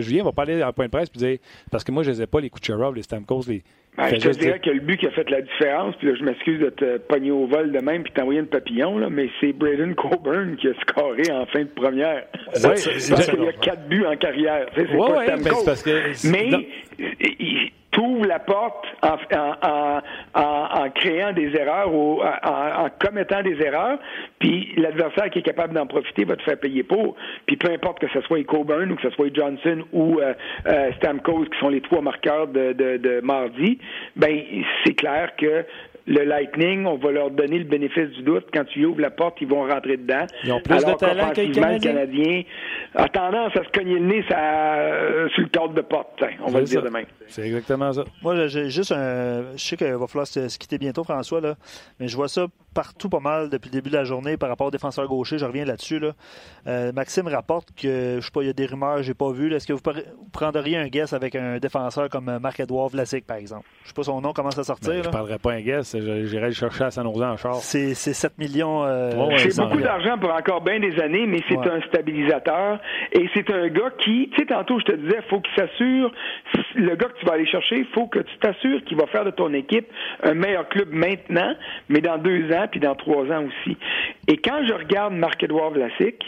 Julien va pas aller en point de presse et dire parce que moi, je les ai pas, les Kucherov, les Stamkos, les, ben, je te dirais que le but qui a fait la différence, puis là, je m'excuse de te pogner au vol de même puis t'envoyer une papillon, là, mais c'est Braden Coburn qui a scoré en fin de première. Oui, parce qu'il y a quatre buts en carrière. C'est ouais, pas ouais, parce que... mais t'ouvre la porte en, créant des erreurs ou en, commettant des erreurs, puis l'adversaire qui est capable d'en profiter va te faire payer pour. Puis peu importe que ce soit Coburn ou que ce soit Johnson ou euh, euh, Stamkos qui sont les trois marqueurs de, de, de mardi, ben c'est clair que le Lightning, on va leur donner le bénéfice du doute. Quand tu ouvres la porte, ils vont rentrer dedans. Ils ont plus Alors de talent que le Canadien? a tendance à se cogner le nez ça, euh, sur le cadre de porte. On va le dire demain. C'est exactement ça. Moi, j'ai juste un. Je sais qu'il va falloir se quitter bientôt, François, là, mais je vois ça partout pas mal depuis le début de la journée par rapport au défenseur gaucher. Je reviens là-dessus. Là. Euh, Maxime rapporte que, je sais pas, il y a des rumeurs, j'ai pas vu. Est-ce que vous, prendriez un guess avec un défenseur comme Marc-Edouard Vlasic, par exemple? Je sais pas son nom commence à sortir. Ben, je ne parlerais pas un guess. J'irais le chercher à San Jose en char. C'est 7 millions. Euh, c'est beaucoup d'argent pour encore bien des années, mais c'est un stabilisateur. Et c'est un gars qui, tu sais, tantôt, je te disais, faut qu'il s'assure, le gars que tu vas aller chercher, il faut que tu t'assures qu'il va faire de ton équipe un meilleur club maintenant, mais dans deux ans, puis dans trois ans aussi. Et quand je regarde Marc-Edouard Vlasic,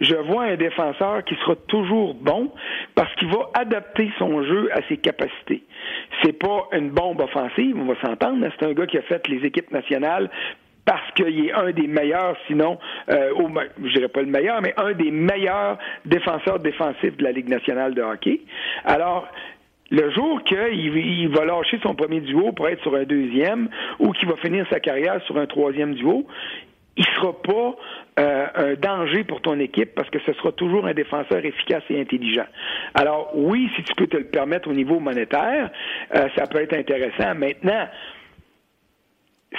je vois un défenseur qui sera toujours bon parce qu'il va adapter son jeu à ses capacités. C'est pas une bombe offensive, on va s'entendre, c'est un gars qui a fait les équipes nationales parce qu'il est un des meilleurs, sinon, euh, au, je dirais pas le meilleur, mais un des meilleurs défenseurs défensifs de la Ligue nationale de hockey. Alors, le jour qu'il il va lâcher son premier duo pour être sur un deuxième ou qu'il va finir sa carrière sur un troisième duo, il sera pas euh, un danger pour ton équipe parce que ce sera toujours un défenseur efficace et intelligent. Alors oui, si tu peux te le permettre au niveau monétaire, euh, ça peut être intéressant. Maintenant,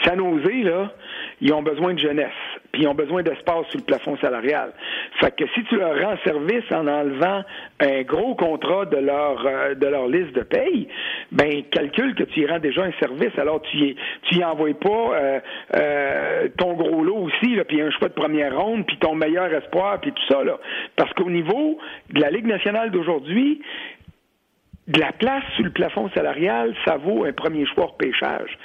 San Jose, là, ils ont besoin de jeunesse, puis ils ont besoin d'espace sur le plafond salarial. Fait que si tu leur rends service en enlevant un gros contrat de leur euh, de leur liste de paye, ben calcule que tu y rends déjà un service. Alors tu y tu y envoies pas euh, euh, ton gros lot aussi, là, puis un choix de première ronde, puis ton meilleur espoir, puis tout ça là. Parce qu'au niveau de la Ligue nationale d'aujourd'hui, de la place sur le plafond salarial, ça vaut un premier choix repêchage.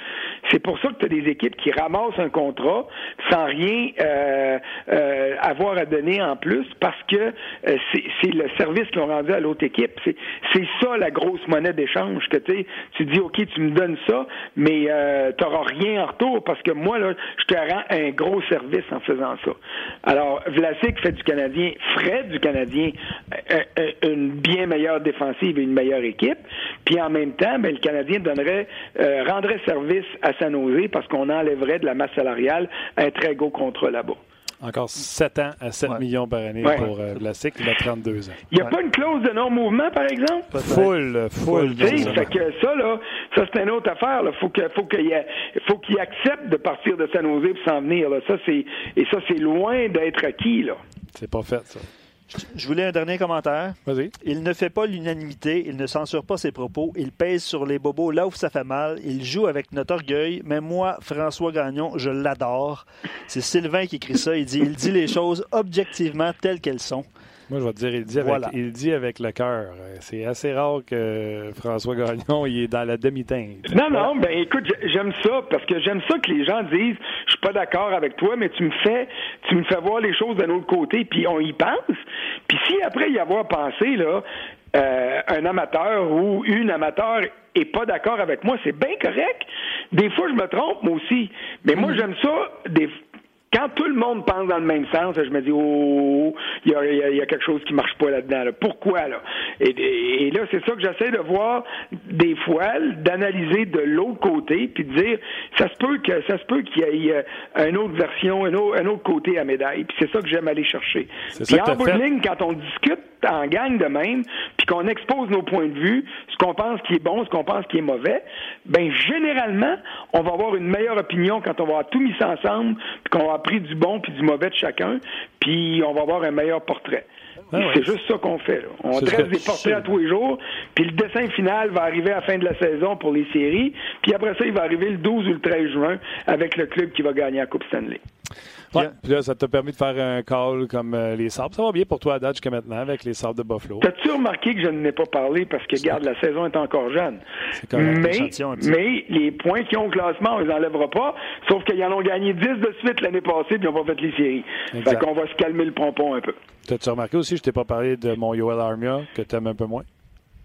C'est pour ça que tu as des équipes qui ramassent un contrat sans rien euh, euh, avoir à donner en plus parce que euh, c'est le service qu'ils ont rendu à l'autre équipe. C'est ça la grosse monnaie d'échange que tu dis OK, tu me donnes ça, mais euh, tu n'auras rien en retour parce que moi, là, je te rends un gros service en faisant ça. Alors, Vlasic fait du Canadien, Fred du Canadien, une bien meilleure défensive et une meilleure équipe. Puis en même temps, ben, le Canadien donnerait, euh, rendrait service à San Jose parce qu'on enlèverait de la masse salariale un très gros contrat là-bas. Encore 7 ans à 7 millions par année pour euh, Vlasic, il a 32 ans. Il n'y a pas une clause de non-mouvement, par exemple? Full, full. fait que ça, là, ça, c'est une autre affaire. Il faut qu'il faut faut qu'il accepte de partir de San Jose pour s'en venir. Là. Ça, c'est, et ça, c'est loin d'être acquis. Là. C'est pas fait, ça. Je voulais un dernier commentaire. Vas-y. Il ne fait pas l'unanimité, il ne censure pas ses propos, il pèse sur les bobos là où ça fait mal, il joue avec notre orgueil, mais moi, François Gagnon, je l'adore. C'est Sylvain qui écrit ça, il dit, il dit les choses objectivement telles qu'elles sont. Moi, je vais te dire, il dit avec, il dit avec le cœur. C'est assez rare que François Gagnon il est dans la demi-teinte. Non, non, ben écoute, j'aime ça parce que j'aime ça que les gens disent je suis pas d'accord avec toi, mais tu me fais tu me fais voir les choses d'un autre côté, puis on y pense. Puis si après y avoir pensé, là, euh, un amateur ou une amateur est pas d'accord avec moi, c'est bien correct. Des fois, je me trompe, moi aussi. Mais moi, mm. j'aime ça. Des, quand tout le monde pense dans le même sens, je me dis oh, il y a, quelque chose qui marche pas là-dedans. Pourquoi là? Et, là, c'est ça que j'essaie de voir des fois, d'analyser de l'autre côté, puis de dire ça se peut que ça se peut qu'il y ait une autre version, un autre, côté à médaille. Puis c'est ça que j'aime aller chercher. Puis en bout de ligne, quand on discute en gang de même, puis qu'on expose nos points de vue, ce qu'on pense qui est bon, ce qu'on pense qui est mauvais, ben généralement, on va avoir une meilleure opinion quand on va avoir tout mis ensemble, puis qu'on va avoir pris du bon puis du mauvais de chacun, puis on va avoir un meilleur portrait. Ah c'est juste ça qu'on fait. On dresse des portraits à tous les jours, puis le dessin final va arriver à la fin de la saison pour les séries, puis après ça, il va arriver le 12 ou le 13 juin avec le club qui va gagner la Coupe Stanley. Ouais. Puis là, ça t'a permis de faire un call comme euh, les Sabres. Ça va bien pour toi à date jusqu'à maintenant avec les Sabres de Buffalo. T'as-tu remarqué que je n'ai pas parlé parce que, regarde, la saison est encore jeune? mais, mais les points qui ont au classement, on les enlèvera pas. Sauf qu'ils en ont gagné 10 de suite l'année passée, puis ils n'ont pas fait les séries. Exact. Fait qu'on va se calmer le pompon un peu. T'as-tu remarqué aussi, je t'ai pas parlé de mon Yoel Armia, que tu aimes un peu moins?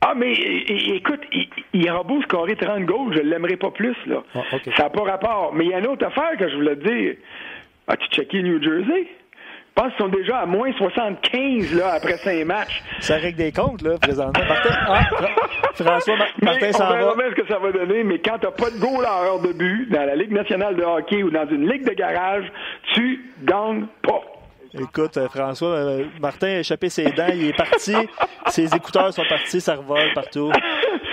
Ah, mais écoute, il, il aura beau scorer 30 goals, je ne l'aimerais pas plus. là. Ah, ça n'a pas rapport. Mais il y a une autre affaire que je voulais te dire. As-tu checké New Jersey? Je pense qu'ils sont déjà à moins 75 là, après cinq matchs. Ça règle des comptes, là, présentement. Martin, ah, François Martin s'en va. On verra ce que ça va donner, mais quand tu n'as pas de goal de but dans la Ligue nationale de hockey ou dans une ligue de garage, tu gagnes pas. Écoute, euh, François, euh, Martin a échappé ses dents, il est parti, ses écouteurs sont partis, ça revole partout.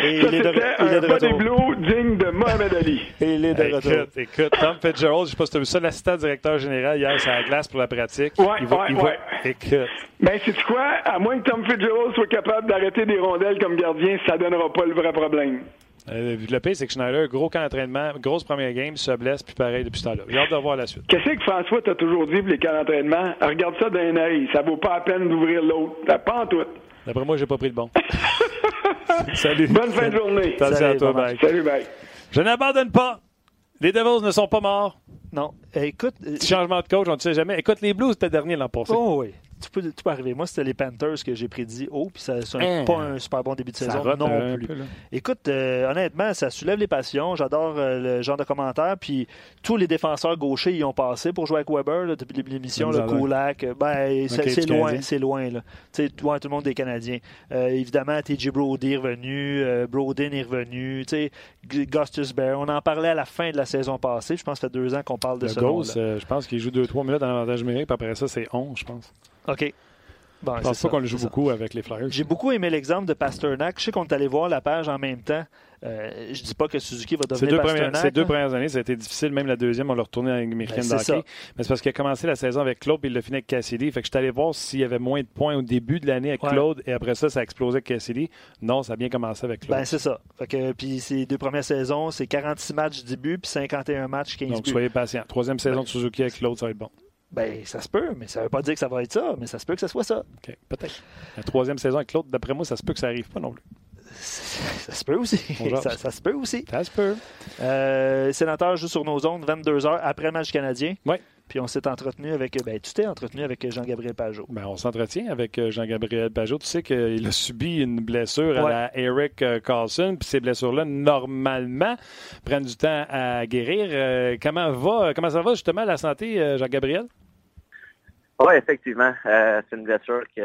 Et il est de, il est de retour. digne de Mohamed Ali. Et il est de retour. Écoute, écoute, Tom Fitzgerald, je sais pas si tu as vu ça, l'assistant directeur général hier sur la glace pour la pratique. Ouais, il va, il va, Écoute. Ben, c'est quoi? À moins que Tom Fitzgerald soit capable d'arrêter des rondelles comme gardien, ça donnera pas le vrai problème. Euh, le pire, c'est que Schneider, gros camp d'entraînement, grosse première game, se blesse, puis pareil depuis ce temps-là. J'ai hâte de voir la suite. Qu'est-ce que François t'a toujours dit pour les camps d'entraînement? Regarde ça d'un œil. Ça vaut pas la peine d'ouvrir l'autre. Pas en tout. D'après moi, j'ai pas pris le bon. Salut. Bonne fin de journée. Salut, à toi, bye. Salut, bye. Je n'abandonne pas. Les Devils ne sont pas morts. Non. écoute. Petit changement de coach, on ne sait jamais. Écoute, les Blues étaient dernier l'an passé. Oh oui tu peux, tu peux arriver. Moi, c'était les Panthers que j'ai prédit haut, puis ça n'est hein? pas un super bon début de saison non plus. Écoute, euh, honnêtement, ça soulève les passions. J'adore euh, le genre de commentaires. Puis tous les défenseurs gauchers y ont passé pour jouer avec Weber depuis l'émission. Le Kulak, ben, c'est loin, c'est loin. Là. tout le monde des Canadiens. Euh, évidemment, TJ Brody est revenu, Brodin est revenu, Gustus Bear. On en parlait à la fin de la saison passée. Je pense que ça fait deux ans qu'on parle de le ce Ghost, je pense qu'il joue 2-3 minutes en avantage numérique, puis après ça, c'est 11, je pense. OK. Bon, je pense pas qu'on le joue beaucoup avec les Flyers. J'ai beaucoup aimé l'exemple de Pasternak. Je sais qu'on est allé voir la page en même temps. Euh, je dis pas que Suzuki va devenir ces deux Pasternak. Premières, ces deux premières années, ça a été difficile. Même la deuxième, on l'a retourné avec américaine ben, d'hockey. Mais c'est parce qu'il a commencé la saison avec Claude et il l'a fini avec Cassidy. Fait que je suis allé voir s'il y avait moins de points au début de l'année avec Claude et après ça, ça a explosé avec Cassidy. Non, ça a bien commencé avec Claude. Ben, c'est ça. Fait que, puis ces deux premières saisons, c'est 46 matchs début puis 51 matchs 15 Donc, soyez patient. Troisième saison de Suzuki avec Claude, ça va être bon. Ben, ça se peut, mais ça veut pas dire que ça va être ça, mais ça se peut que ce soit ça. OK, peut-être. La troisième saison avec Claude, d'après moi, ça se peut que ça arrive pas non plus. Ça, se peut aussi. Ça, se peut aussi. Ça se peut. Euh, sénateur joue sur nos ondes 22 heures après le match canadien. Oui. Puis on s'est entretenu avec. Ben, tu t'es entretenu avec Jean-Gabriel Pajot. Ben, on s'entretient avec euh, Jean-Gabriel Pajot. Tu sais qu'il a subi une blessure à la Eric euh, Carlson. Puis ces blessures-là, normalement, prennent du temps à guérir. Euh, comment, va, comment ça va justement la santé, Jean-Gabriel? Oui, effectivement. c'est une blessure qui,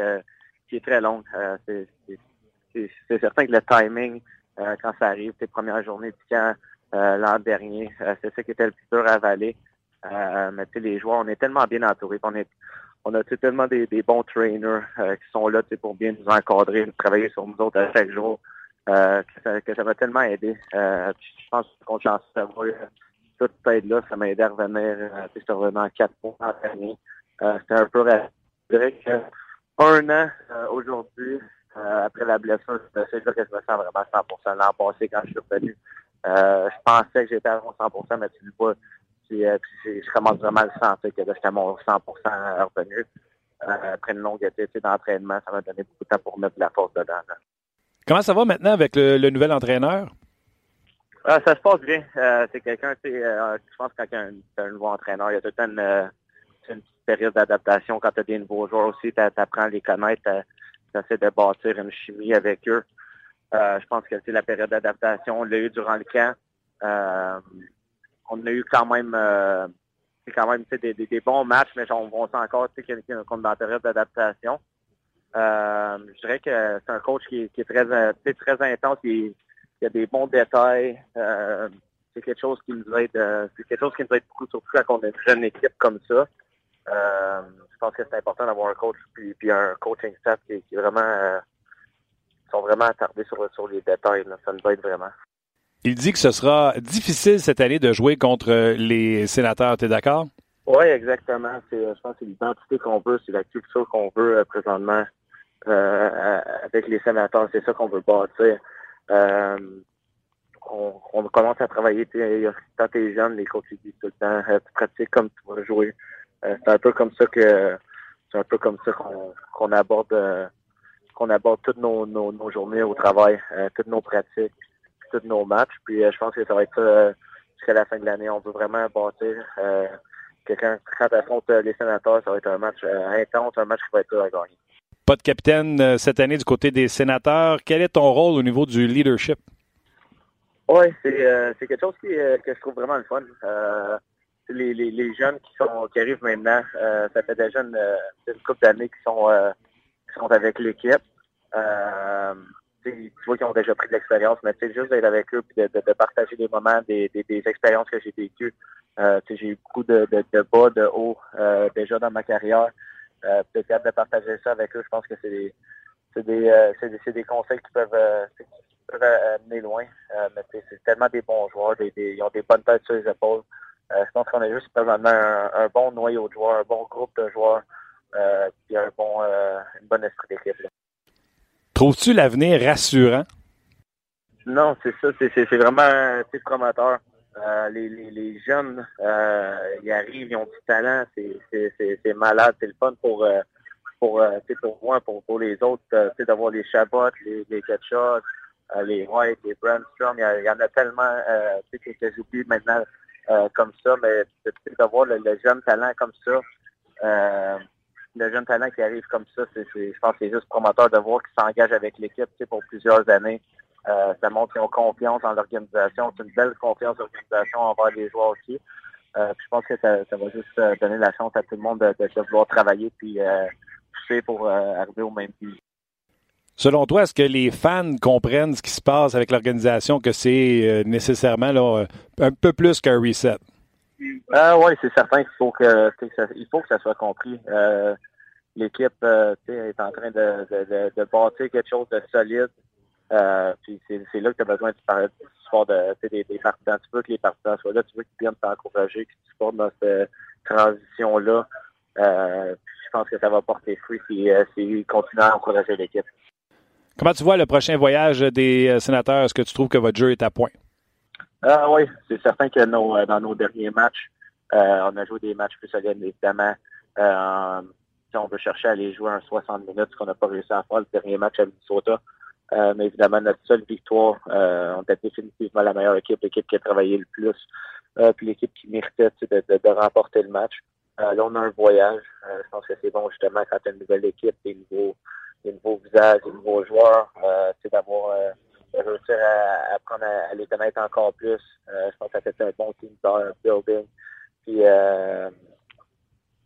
qui, est très longue. c'est c'est certain que le timing, euh, quand ça arrive, tes premières journées de camp euh, l'an dernier, euh, c'est ça qui était le plus dur à avaler. mais les joueurs, on est tellement bien entourés. On est on a tellement des, bons trainers qui sont là pour bien nous encadrer, travailler sur nous autres à chaque jour, que ça m'a tellement aidé. je pense qu'on chance d'avoir toute cette aide-là, ça m'a aidé à revenir. suis revenu en quatre points en dernier. C'était un peu je dirais un an aujourd'hui, euh, après la blessure, c'est là que je me sens vraiment 100% L'an passé, quand je suis revenu, euh, je pensais que j'étais à mon 100% mais tu le vois, puis, euh, je commence vraiment à le sentir que j'étais à mon 100% revenu. après une longue été d'entraînement, ça m'a donné beaucoup de temps pour mettre la force dedans. Comment ça va maintenant avec le, nouvel entraîneur? ça se passe bien. c'est quelqu'un, tu sais, je pense que quand a un, nouveau entraîneur, il y a tout le temps une, une petite période d'adaptation. Quand tu as des nouveaux joueurs aussi, tu apprends à les connaître, essaie de bâtir une chimie avec eux. Euh, je pense que c'est la période d'adaptation. On l'a eu durant le camp. Euh, on a eu quand même euh, quand même des, bons matchs, mais on, on sent encore qu'on est dans la période d'adaptation. je dirais que c'est un coach qui, est très, très intense. Il, a des bons détails. c'est quelque chose qui nous aide. c'est quelque chose qui nous aide beaucoup, surtout quand on a une jeune équipe comme ça. Euh, je pense que c'est important d'avoir un coach puis, puis un coaching staff qui, qui vraiment euh, sont vraiment attardés sur, sur les détails. Ça nous aide vraiment. Il dit que ce sera difficile cette année de jouer contre les sénateurs. Tu es d'accord? Oui, exactement. C'est, je pense que c'est l'identité qu'on veut, c'est la culture qu'on veut euh, présentement euh, avec les sénateurs. C'est ça qu'on veut bâtir. Euh, on, on, commence à travailler. Quand tu es jeune, les coachs disent tout le temps, tu pratiques comme tu vas jouer. Euh, c'est un peu comme ça que c'est un peu comme ça qu'on aborde euh, qu'on aborde toutes nos, nos, journées au travail, euh, toutes nos pratiques, tous nos matchs. Puis je pense que ça va être ça jusqu'à la fin de l'année. On veut vraiment bâtir quelqu'un quand affronte les sénateurs, ça va être un match intense, un match qui va être dur à gagner. Pas de capitaine cette année du côté des sénateurs. Quel est ton rôle au niveau du leadership? Oui, c'est quelque chose qui, que je trouve vraiment le fun les, les, les, jeunes qui sont qui arrivent maintenant, euh, ça fait déjà une, euh, une couple d'années qui sont euh, qui sont avec l'équipe. Euh, tu vois qu'ils ont déjà pris de l'expérience, mais c'est juste d'être avec eux et de, de, de, partager des moments, des, des, des expériences que j'ai vécues. Euh, j'ai eu beaucoup de, de, de bas, de haut euh, déjà dans ma carrière. Euh, peut-être de partager ça avec eux, je pense que c'est des c'est des, c'est des, des, conseils qui peuvent, qui peuvent amener loin. mais c'est tellement des bons joueurs, des, ils ont des bonnes têtes sur les épaules. Euh, je pense qu'on a juste présentement un, bon noyau de joueurs, un bon groupe de joueurs, euh, puis un bon, euh, une bonne esprit d'équipe. Trouves-tu l'avenir rassurant? Non, c'est ça, c'est vraiment un promoteur. Euh, les, les, les, jeunes, euh, ils arrivent, ils ont du talent, c'est malade, c'est le fun pour euh, pour, pour moi, pour, pour les autres, d'avoir les Chabot, les, les Ketchup, les White, les Brandstrom, il y, en a tellement que j'oublie maintenant euh, comme ça, mais d'avoir le, le, jeune talent comme ça, euh, le jeune talent qui arrive comme ça, c'est, je pense que c'est juste promoteur de voir qu'il s'engage avec l'équipe pour plusieurs années. Euh, ça montre qu'ils ont confiance en l'organisation. C'est une belle confiance l'organisation envers les joueurs aussi. Euh, je pense que ça, ça, va juste euh, donner la chance à tout le monde de, de, vouloir travailler puis pousser pour arriver au même but. Selon toi, est-ce que les fans comprennent ce qui se passe avec l'organisation, que c'est euh, nécessairement un peu plus qu'un reset? Euh, oui, c'est certain qu'il faut que, il faut que ça soit compris. Euh, l'équipe est en train de, de, de, bâtir quelque chose de solide. puis c'est là que tu as besoin support de, des, partisans. Tu veux que les partisans soient là, tu veux qu'ils viennent t'encourager, qu'ils te supportent dans cette transition-là. je pense que ça va porter fruit si, si continuent à encourager l'équipe. Comment tu vois le prochain voyage des sénateurs? Est-ce que tu trouves que votre jeu est à point? Ah oui, c'est certain que nos, dans nos derniers matchs, euh, on a joué des matchs plus solides, évidemment. Euh, si on veut chercher à aller jouer un 60 minutes, ce qu'on n'a pas réussi à faire le dernier match à Minnesota. Euh, mais évidemment, notre seule victoire, on était définitivement la meilleure équipe, l'équipe qui a travaillé le plus, puis l'équipe qui méritait de, de, remporter le match. là, on a un voyage. je pense que c'est bon justement quand tu as une nouvelle équipe, des nouveaux, des nouveaux visages, des nouveaux joueurs, c'est d'avoir réussir à, apprendre à, les connaître encore plus. je pense que ça fait un bon team building. Puis, euh,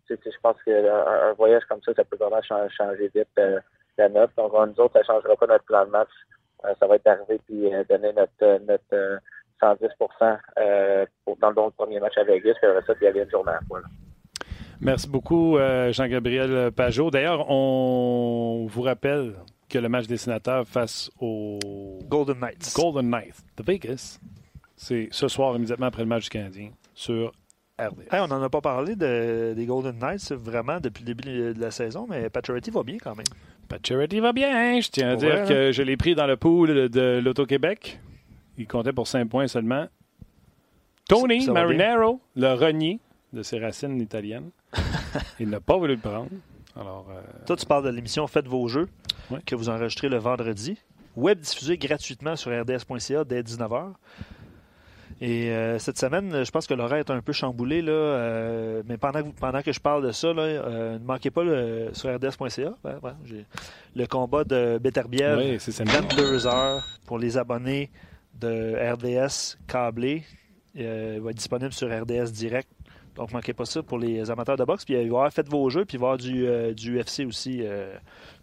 je pense qu'un un voyage comme ça, ça peut vraiment changer, vite euh, la note. Donc, nous autres, ça ne changera pas notre plan de match. Euh, ça va être d'arriver puis euh, donner notre, notre 110 pour, dans le premier match à Vegas, puis après ça, puis aller une journée à la Merci beaucoup, Jean-Gabriel Pajot. D'ailleurs, on vous rappelle que le match des sénateurs face aux Golden Knights. Golden Knights de Vegas, c'est ce soir immédiatement après le match du Canadien sur on n'en a pas parlé des Golden Knights vraiment depuis le début de la saison, mais Paturity va bien quand même. Paturity va bien. Je tiens à dire que je l'ai pris dans le pool de l'Auto-Québec. Il comptait pour 5 points seulement. Tony Marinero, le renier de ses racines italiennes. il n'a pas voulu le prendre. Alors, euh, Toi, tu parles de l'émission Faites vos jeux que vous enregistrez le vendredi. Web diffusé gratuitement sur rds.ca dès 19h. Et euh, cette semaine, je pense que l'horaire est un peu chamboulé, là, euh, mais pendant que, pendant que je parle de ça, là, euh, ne manquez pas le, sur rds.ca. le combat de Beterbiev, oui, 22 heures pour les abonnés de RDS câblé. il va être disponible sur RDS direct. Donc, manquez pas ça pour les amateurs de boxe. Puis, il va y avoir Faites vos jeux, puis il va y avoir du, du UFC aussi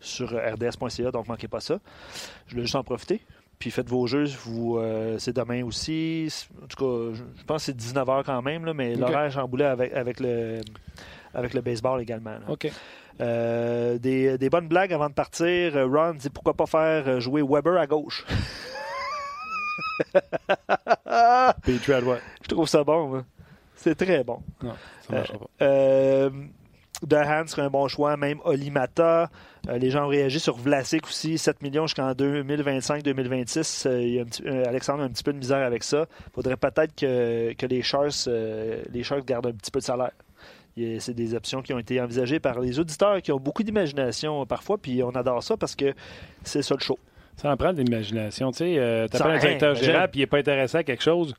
sur rds.ca. Donc, manquez pas ça. Je voulais juste en profiter. Puis faites vos jeux, vous, euh, c'est demain aussi. En tout cas, je pense que c'est 19h quand même, là, mais l'horaire est chamboulé avec, avec, le, avec le baseball également. OK. Euh, des, des, bonnes blagues avant de partir. Ron dit pourquoi pas faire jouer Weber à gauche? Je trouve ça bon. C'est très bon. Non, ça pas. Euh, Dehan serait un bon choix, même Olimata. Euh, les gens ont réagi sur Vlasic aussi, 7 millions jusqu'en 2025-2026. Euh, euh, Alexandre a un petit peu de misère avec ça. Il faudrait peut-être que, les, Sharks, les Sharks gardent un petit peu de salaire. C'est des options qui ont été envisagées par les auditeurs qui ont beaucoup d'imagination parfois, puis on adore ça parce que c'est ça le show. Ça en prend de l'imagination. Tu sais, tu appelles un directeur général puis il n'est pas intéressé à quelque chose.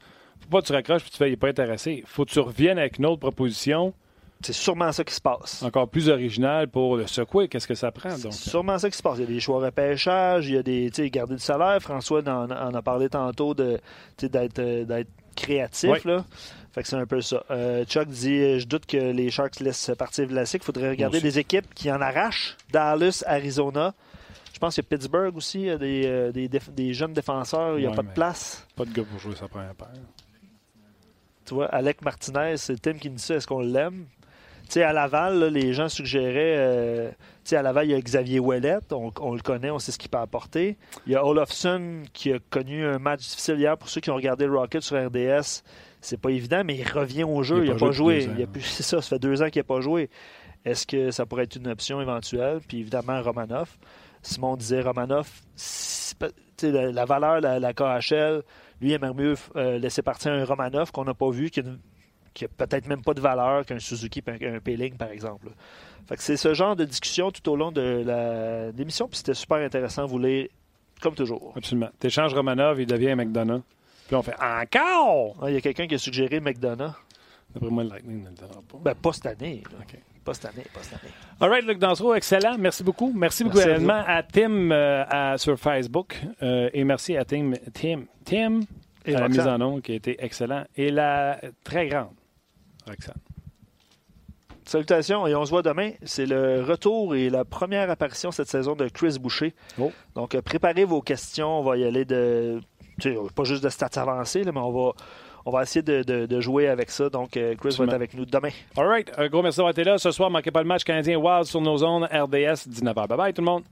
Faut pas que tu raccroches puis tu fais il n'est pas intéressé. faut que tu reviennes avec une autre proposition c'est sûrement ça qui se passe. Encore plus original pour le secouer. Qu'est-ce que ça prend? C'est sûrement ça qui se passe. Il y a des choix repêchage, il y a des. Garder du salaire. François en, a parlé tantôt d'être, euh, d'être créatif. Là. Fait que c'est un peu ça. Euh, Chuck dit Je doute que les Sharks laissent partir Vlasic. Il faudrait regarder des équipes qui en arrachent. Dallas, Arizona. Je pense qu'il y a Pittsburgh aussi. Il y a des, euh, des, jeunes défenseurs. Il n'y a pas de place. Pas de gars pour jouer sa première paire. Tu vois, Alec Martinez, c'est Tim qui dit ça. Est-ce qu'on l'aime? Sais, à Laval, les gens suggéraient. Euh, sais, à Laval, il y a Xavier Ouellet, on, le connaît, on sait ce qu'il peut apporter. Il y a Olofsson qui a connu un match difficile hier pour ceux qui ont regardé le Rocket sur RDS. C'est pas évident, mais il revient au jeu. Il n'a pas, joué. C'est ça, ça fait deux ans qu'il n'a pas joué. Est-ce que ça pourrait être une option éventuelle? Puis évidemment, Romanov. Simon disait Romanov, la, la, valeur, la, la KHL, lui, il aimerait mieux euh, laisser partir un Romanov qu'on n'a pas vu, qui a qui n'a peut-être même pas de valeur qu'un Suzuki un P-Link, par exemple. c'est ce genre de discussion tout au long de l'émission, puis c'était super intéressant vous lire, comme toujours. Absolument. T'échanges Romanov, il devient McDonough. Puis on fait encore! Il y a quelqu'un qui a suggéré McDonough. D'après moi, le Lightning ne le donnera pas. Ben, pas cette année. Pas cette année, pas cette année. All right, Luc Dansereau, excellent. Merci beaucoup. Merci, beaucoup également à, Tim euh, sur Facebook. Euh, et merci à Tim, Tim, Tim à la mise en nom qui a été excellent. Et la très grande Salutations et on se voit demain. C'est le retour et la première apparition cette saison de Chris Boucher. Oh. Donc, euh, préparez vos questions. On va y aller de. Pas juste de stats avancés, mais on va, on va essayer de, jouer avec ça. Donc, Chris va être avec nous demain. All right. Un gros merci d'avoir été là. Ce soir, manquez pas le match canadien Wild sur nos zones RDS 19h. Bye bye tout le monde.